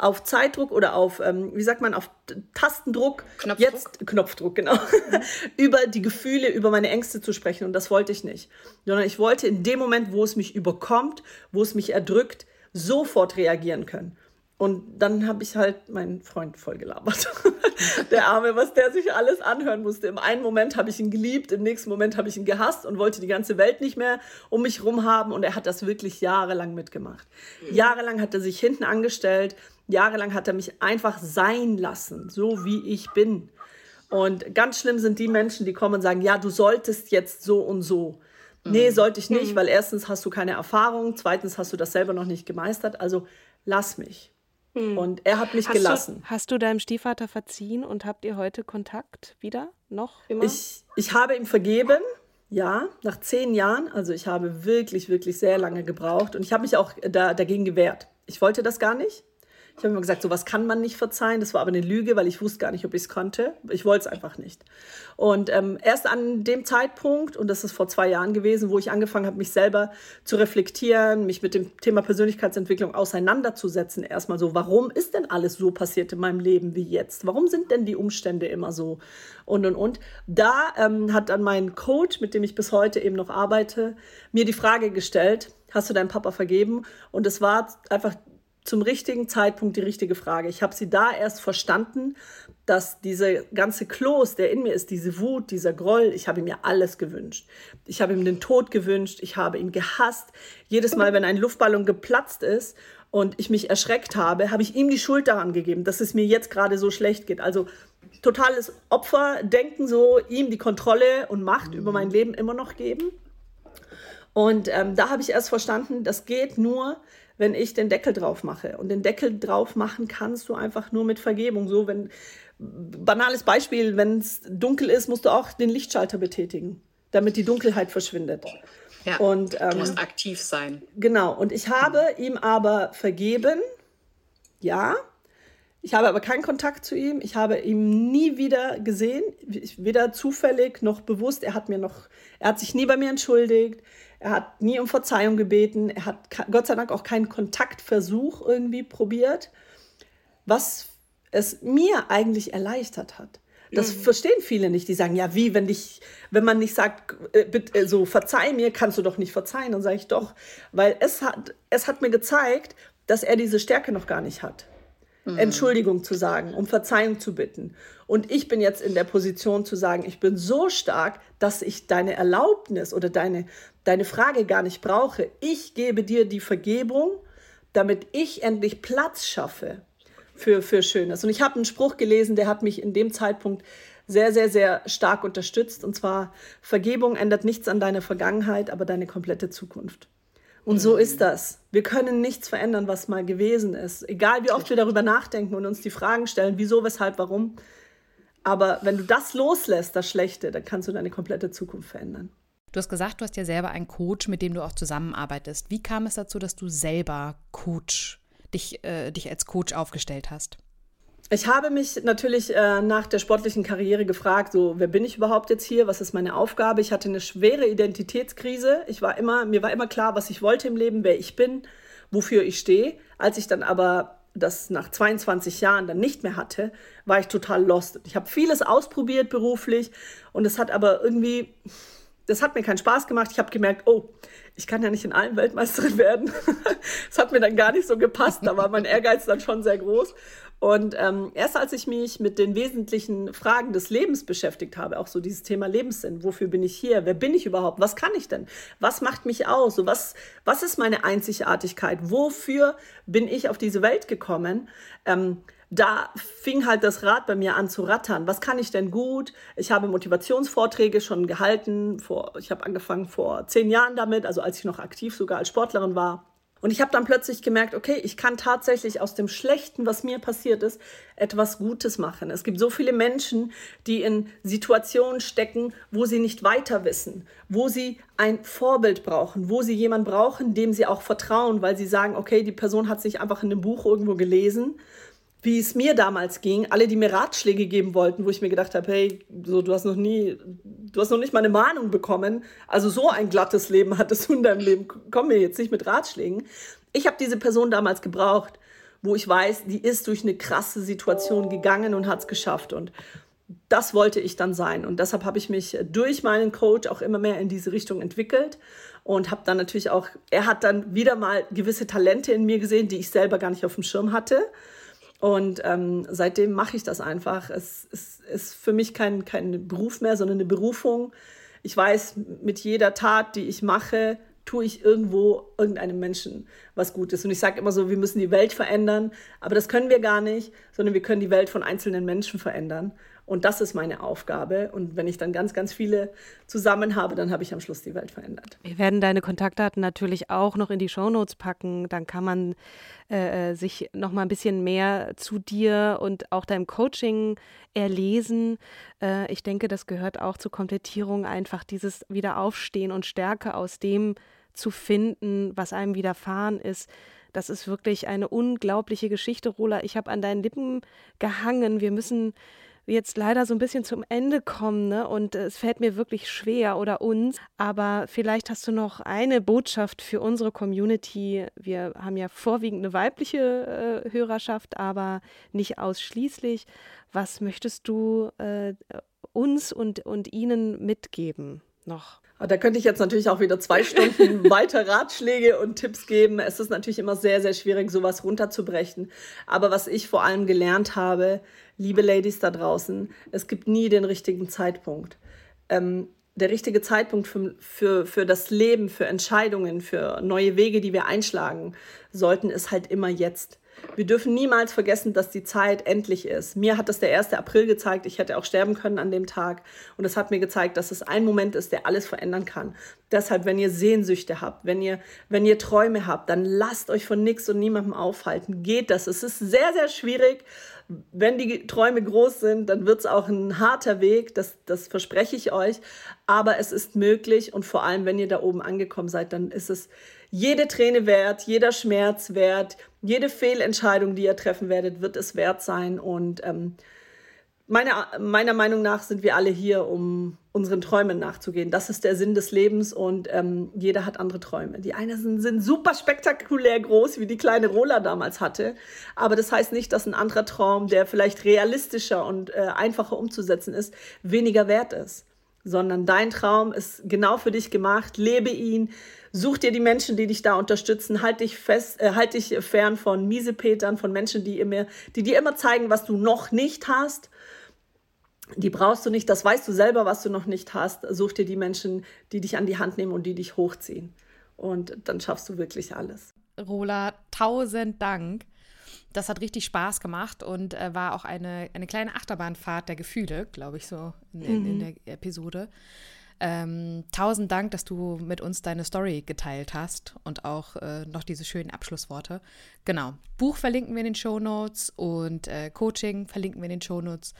auf Zeitdruck oder auf, ähm, wie sagt man, auf Tastendruck, Knopfdruck. jetzt Knopfdruck, genau, *laughs* über die Gefühle, über meine Ängste zu sprechen. Und das wollte ich nicht. Sondern ich wollte in dem Moment, wo es mich überkommt, wo es mich erdrückt, sofort reagieren können. Und dann habe ich halt meinen Freund voll gelabert. *laughs* der Arme, was der sich alles anhören musste. Im einen Moment habe ich ihn geliebt, im nächsten Moment habe ich ihn gehasst und wollte die ganze Welt nicht mehr um mich rum haben. Und er hat das wirklich jahrelang mitgemacht. Jahrelang hat er sich hinten angestellt. Jahrelang hat er mich einfach sein lassen, so wie ich bin. Und ganz schlimm sind die Menschen, die kommen und sagen, ja, du solltest jetzt so und so. Nee, mhm. sollte ich nicht, mhm. weil erstens hast du keine Erfahrung, zweitens hast du das selber noch nicht gemeistert. Also lass mich. Hm. Und er hat mich hast gelassen. Du, hast du deinem Stiefvater verziehen und habt ihr heute Kontakt wieder? Noch? Immer? Ich, ich habe ihm vergeben, ja, nach zehn Jahren. Also ich habe wirklich, wirklich sehr lange gebraucht und ich habe mich auch da, dagegen gewehrt. Ich wollte das gar nicht. Ich habe immer gesagt, sowas kann man nicht verzeihen. Das war aber eine Lüge, weil ich wusste gar nicht, ob ich es konnte. Ich wollte es einfach nicht. Und ähm, erst an dem Zeitpunkt, und das ist vor zwei Jahren gewesen, wo ich angefangen habe, mich selber zu reflektieren, mich mit dem Thema Persönlichkeitsentwicklung auseinanderzusetzen, erstmal so, warum ist denn alles so passiert in meinem Leben wie jetzt? Warum sind denn die Umstände immer so? Und, und, und. Da ähm, hat dann mein Coach, mit dem ich bis heute eben noch arbeite, mir die Frage gestellt, hast du deinem Papa vergeben? Und es war einfach zum richtigen Zeitpunkt die richtige Frage. Ich habe sie da erst verstanden, dass diese ganze Kloß, der in mir ist, diese Wut, dieser Groll, ich habe ihm ja alles gewünscht. Ich habe ihm den Tod gewünscht, ich habe ihn gehasst. Jedes Mal, wenn ein Luftballon geplatzt ist und ich mich erschreckt habe, habe ich ihm die Schuld daran gegeben, dass es mir jetzt gerade so schlecht geht. Also totales Opferdenken, so ihm die Kontrolle und Macht über mein Leben immer noch geben. Und ähm, da habe ich erst verstanden, das geht nur, wenn ich den Deckel drauf mache. Und den Deckel drauf machen kannst du einfach nur mit Vergebung. So, wenn, banales Beispiel, wenn es dunkel ist, musst du auch den Lichtschalter betätigen, damit die Dunkelheit verschwindet. Ja, und, ähm, du musst aktiv sein. Genau. Und ich habe ihm aber vergeben, ja. Ich habe aber keinen Kontakt zu ihm. Ich habe ihn nie wieder gesehen, weder zufällig noch bewusst. Er hat mir noch, er hat sich nie bei mir entschuldigt. Er hat nie um Verzeihung gebeten. Er hat Gott sei Dank auch keinen Kontaktversuch irgendwie probiert, was es mir eigentlich erleichtert hat. Das mhm. verstehen viele nicht. Die sagen, ja, wie, wenn dich, wenn man nicht sagt, äh, bitte, äh, so verzeih mir, kannst du doch nicht verzeihen. Dann sage ich doch, weil es hat, es hat mir gezeigt, dass er diese Stärke noch gar nicht hat. Mhm. Entschuldigung zu sagen, um Verzeihung zu bitten. Und ich bin jetzt in der Position zu sagen, ich bin so stark, dass ich deine Erlaubnis oder deine, deine Frage gar nicht brauche. Ich gebe dir die Vergebung, damit ich endlich Platz schaffe für, für Schönes. Und ich habe einen Spruch gelesen, der hat mich in dem Zeitpunkt sehr, sehr, sehr stark unterstützt. Und zwar, Vergebung ändert nichts an deiner Vergangenheit, aber deine komplette Zukunft. Und so ist das. Wir können nichts verändern, was mal gewesen ist. Egal wie oft wir darüber nachdenken und uns die Fragen stellen, wieso, weshalb, warum. Aber wenn du das loslässt, das Schlechte, dann kannst du deine komplette Zukunft verändern. Du hast gesagt, du hast ja selber einen Coach, mit dem du auch zusammenarbeitest. Wie kam es dazu, dass du selber Coach, dich, äh, dich als Coach aufgestellt hast? Ich habe mich natürlich äh, nach der sportlichen Karriere gefragt, so wer bin ich überhaupt jetzt hier? Was ist meine Aufgabe? Ich hatte eine schwere Identitätskrise. Ich war immer, mir war immer klar, was ich wollte im Leben, wer ich bin, wofür ich stehe. Als ich dann aber das nach 22 Jahren dann nicht mehr hatte, war ich total lost. Ich habe vieles ausprobiert beruflich und es hat aber irgendwie das hat mir keinen Spaß gemacht. Ich habe gemerkt, oh, ich kann ja nicht in allem Weltmeisterin *laughs* werden. das hat mir dann gar nicht so gepasst. Da war mein Ehrgeiz dann schon sehr groß. Und ähm, erst als ich mich mit den wesentlichen Fragen des Lebens beschäftigt habe, auch so dieses Thema Lebenssinn, wofür bin ich hier, wer bin ich überhaupt, was kann ich denn, was macht mich aus, so was, was ist meine Einzigartigkeit, wofür bin ich auf diese Welt gekommen, ähm, da fing halt das Rad bei mir an zu rattern. Was kann ich denn gut? Ich habe Motivationsvorträge schon gehalten. Vor, ich habe angefangen vor zehn Jahren damit, also als ich noch aktiv sogar als Sportlerin war. Und ich habe dann plötzlich gemerkt, okay, ich kann tatsächlich aus dem Schlechten, was mir passiert ist, etwas Gutes machen. Es gibt so viele Menschen, die in Situationen stecken, wo sie nicht weiter wissen, wo sie ein Vorbild brauchen, wo sie jemanden brauchen, dem sie auch vertrauen, weil sie sagen, okay, die Person hat es nicht einfach in einem Buch irgendwo gelesen, wie es mir damals ging, alle, die mir Ratschläge geben wollten, wo ich mir gedacht habe, hey, so, du hast noch nie, du hast noch nicht mal eine Mahnung bekommen, also so ein glattes Leben hattest du *laughs* in deinem Leben, komm mir jetzt nicht mit Ratschlägen. Ich habe diese Person damals gebraucht, wo ich weiß, die ist durch eine krasse Situation gegangen und hat es geschafft. Und das wollte ich dann sein. Und deshalb habe ich mich durch meinen Coach auch immer mehr in diese Richtung entwickelt und habe dann natürlich auch, er hat dann wieder mal gewisse Talente in mir gesehen, die ich selber gar nicht auf dem Schirm hatte und ähm, seitdem mache ich das einfach. Es, es ist für mich kein, kein Beruf mehr, sondern eine Berufung. Ich weiß, mit jeder Tat, die ich mache, tue ich irgendwo irgendeinem Menschen was Gutes. Und ich sage immer so, wir müssen die Welt verändern, aber das können wir gar nicht, sondern wir können die Welt von einzelnen Menschen verändern. Und das ist meine Aufgabe. Und wenn ich dann ganz, ganz viele zusammen habe, dann habe ich am Schluss die Welt verändert. Wir werden deine Kontaktdaten natürlich auch noch in die Shownotes packen. Dann kann man äh, äh sich noch mal ein bisschen mehr zu dir und auch deinem Coaching erlesen. Äh, ich denke, das gehört auch zur Komplettierung einfach dieses Wiederaufstehen und Stärke aus dem zu finden, was einem widerfahren ist. Das ist wirklich eine unglaubliche Geschichte, Rola. Ich habe an deinen Lippen gehangen. Wir müssen jetzt leider so ein bisschen zum Ende kommen ne? und es fällt mir wirklich schwer oder uns. Aber vielleicht hast du noch eine Botschaft für unsere Community. Wir haben ja vorwiegend eine weibliche äh, Hörerschaft, aber nicht ausschließlich. Was möchtest du äh, uns und, und ihnen mitgeben noch? Da könnte ich jetzt natürlich auch wieder zwei Stunden *laughs* weiter Ratschläge und Tipps geben. Es ist natürlich immer sehr, sehr schwierig, sowas runterzubrechen. Aber was ich vor allem gelernt habe, liebe Ladies da draußen, es gibt nie den richtigen Zeitpunkt. Ähm, der richtige Zeitpunkt für, für, für das Leben, für Entscheidungen, für neue Wege, die wir einschlagen sollten, ist halt immer jetzt. Wir dürfen niemals vergessen, dass die Zeit endlich ist. Mir hat das der 1. April gezeigt. Ich hätte auch sterben können an dem Tag. Und es hat mir gezeigt, dass es ein Moment ist, der alles verändern kann. Deshalb, wenn ihr Sehnsüchte habt, wenn ihr, wenn ihr Träume habt, dann lasst euch von nichts und niemandem aufhalten. Geht das. Es ist sehr, sehr schwierig. Wenn die Träume groß sind, dann wird es auch ein harter Weg. Das, das verspreche ich euch. Aber es ist möglich. Und vor allem, wenn ihr da oben angekommen seid, dann ist es jede Träne wert, jeder Schmerz wert, jede Fehlentscheidung, die ihr treffen werdet, wird es wert sein. Und ähm, meiner, meiner Meinung nach sind wir alle hier, um unseren Träumen nachzugehen. Das ist der Sinn des Lebens und ähm, jeder hat andere Träume. Die einen sind, sind super spektakulär groß, wie die kleine Rola damals hatte. Aber das heißt nicht, dass ein anderer Traum, der vielleicht realistischer und äh, einfacher umzusetzen ist, weniger wert ist. Sondern dein Traum ist genau für dich gemacht. Lebe ihn, Such dir die Menschen, die dich da unterstützen. Halt dich fest, äh, halt dich fern von Miesepetern, von Menschen, die, immer, die dir immer zeigen, was du noch nicht hast. Die brauchst du nicht, das weißt du selber, was du noch nicht hast. Such dir die Menschen, die dich an die Hand nehmen und die dich hochziehen. Und dann schaffst du wirklich alles. Rola, tausend Dank. Das hat richtig Spaß gemacht und äh, war auch eine, eine kleine Achterbahnfahrt der Gefühle, glaube ich, so in, in, in mhm. der Episode. Ähm, tausend Dank, dass du mit uns deine Story geteilt hast und auch äh, noch diese schönen Abschlussworte. Genau. Buch verlinken wir in den Show Notes und äh, Coaching verlinken wir in den Show Notes.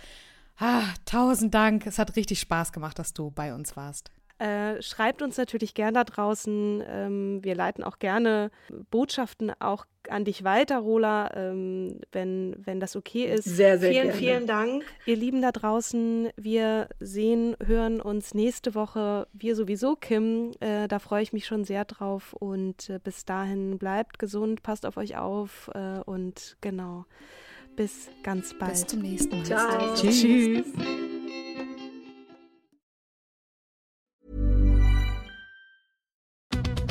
Ah, tausend Dank. Es hat richtig Spaß gemacht, dass du bei uns warst. Äh, schreibt uns natürlich gerne da draußen. Ähm, wir leiten auch gerne Botschaften auch an dich weiter, Rola, ähm, wenn, wenn das okay ist. Sehr, sehr vielen, gerne. vielen Dank. Ihr Lieben da draußen, wir sehen, hören uns nächste Woche. Wir sowieso, Kim. Äh, da freue ich mich schon sehr drauf. Und äh, bis dahin bleibt gesund, passt auf euch auf äh, und genau. Bis ganz bald. Bis zum nächsten Mal. Ciao. Tschüss.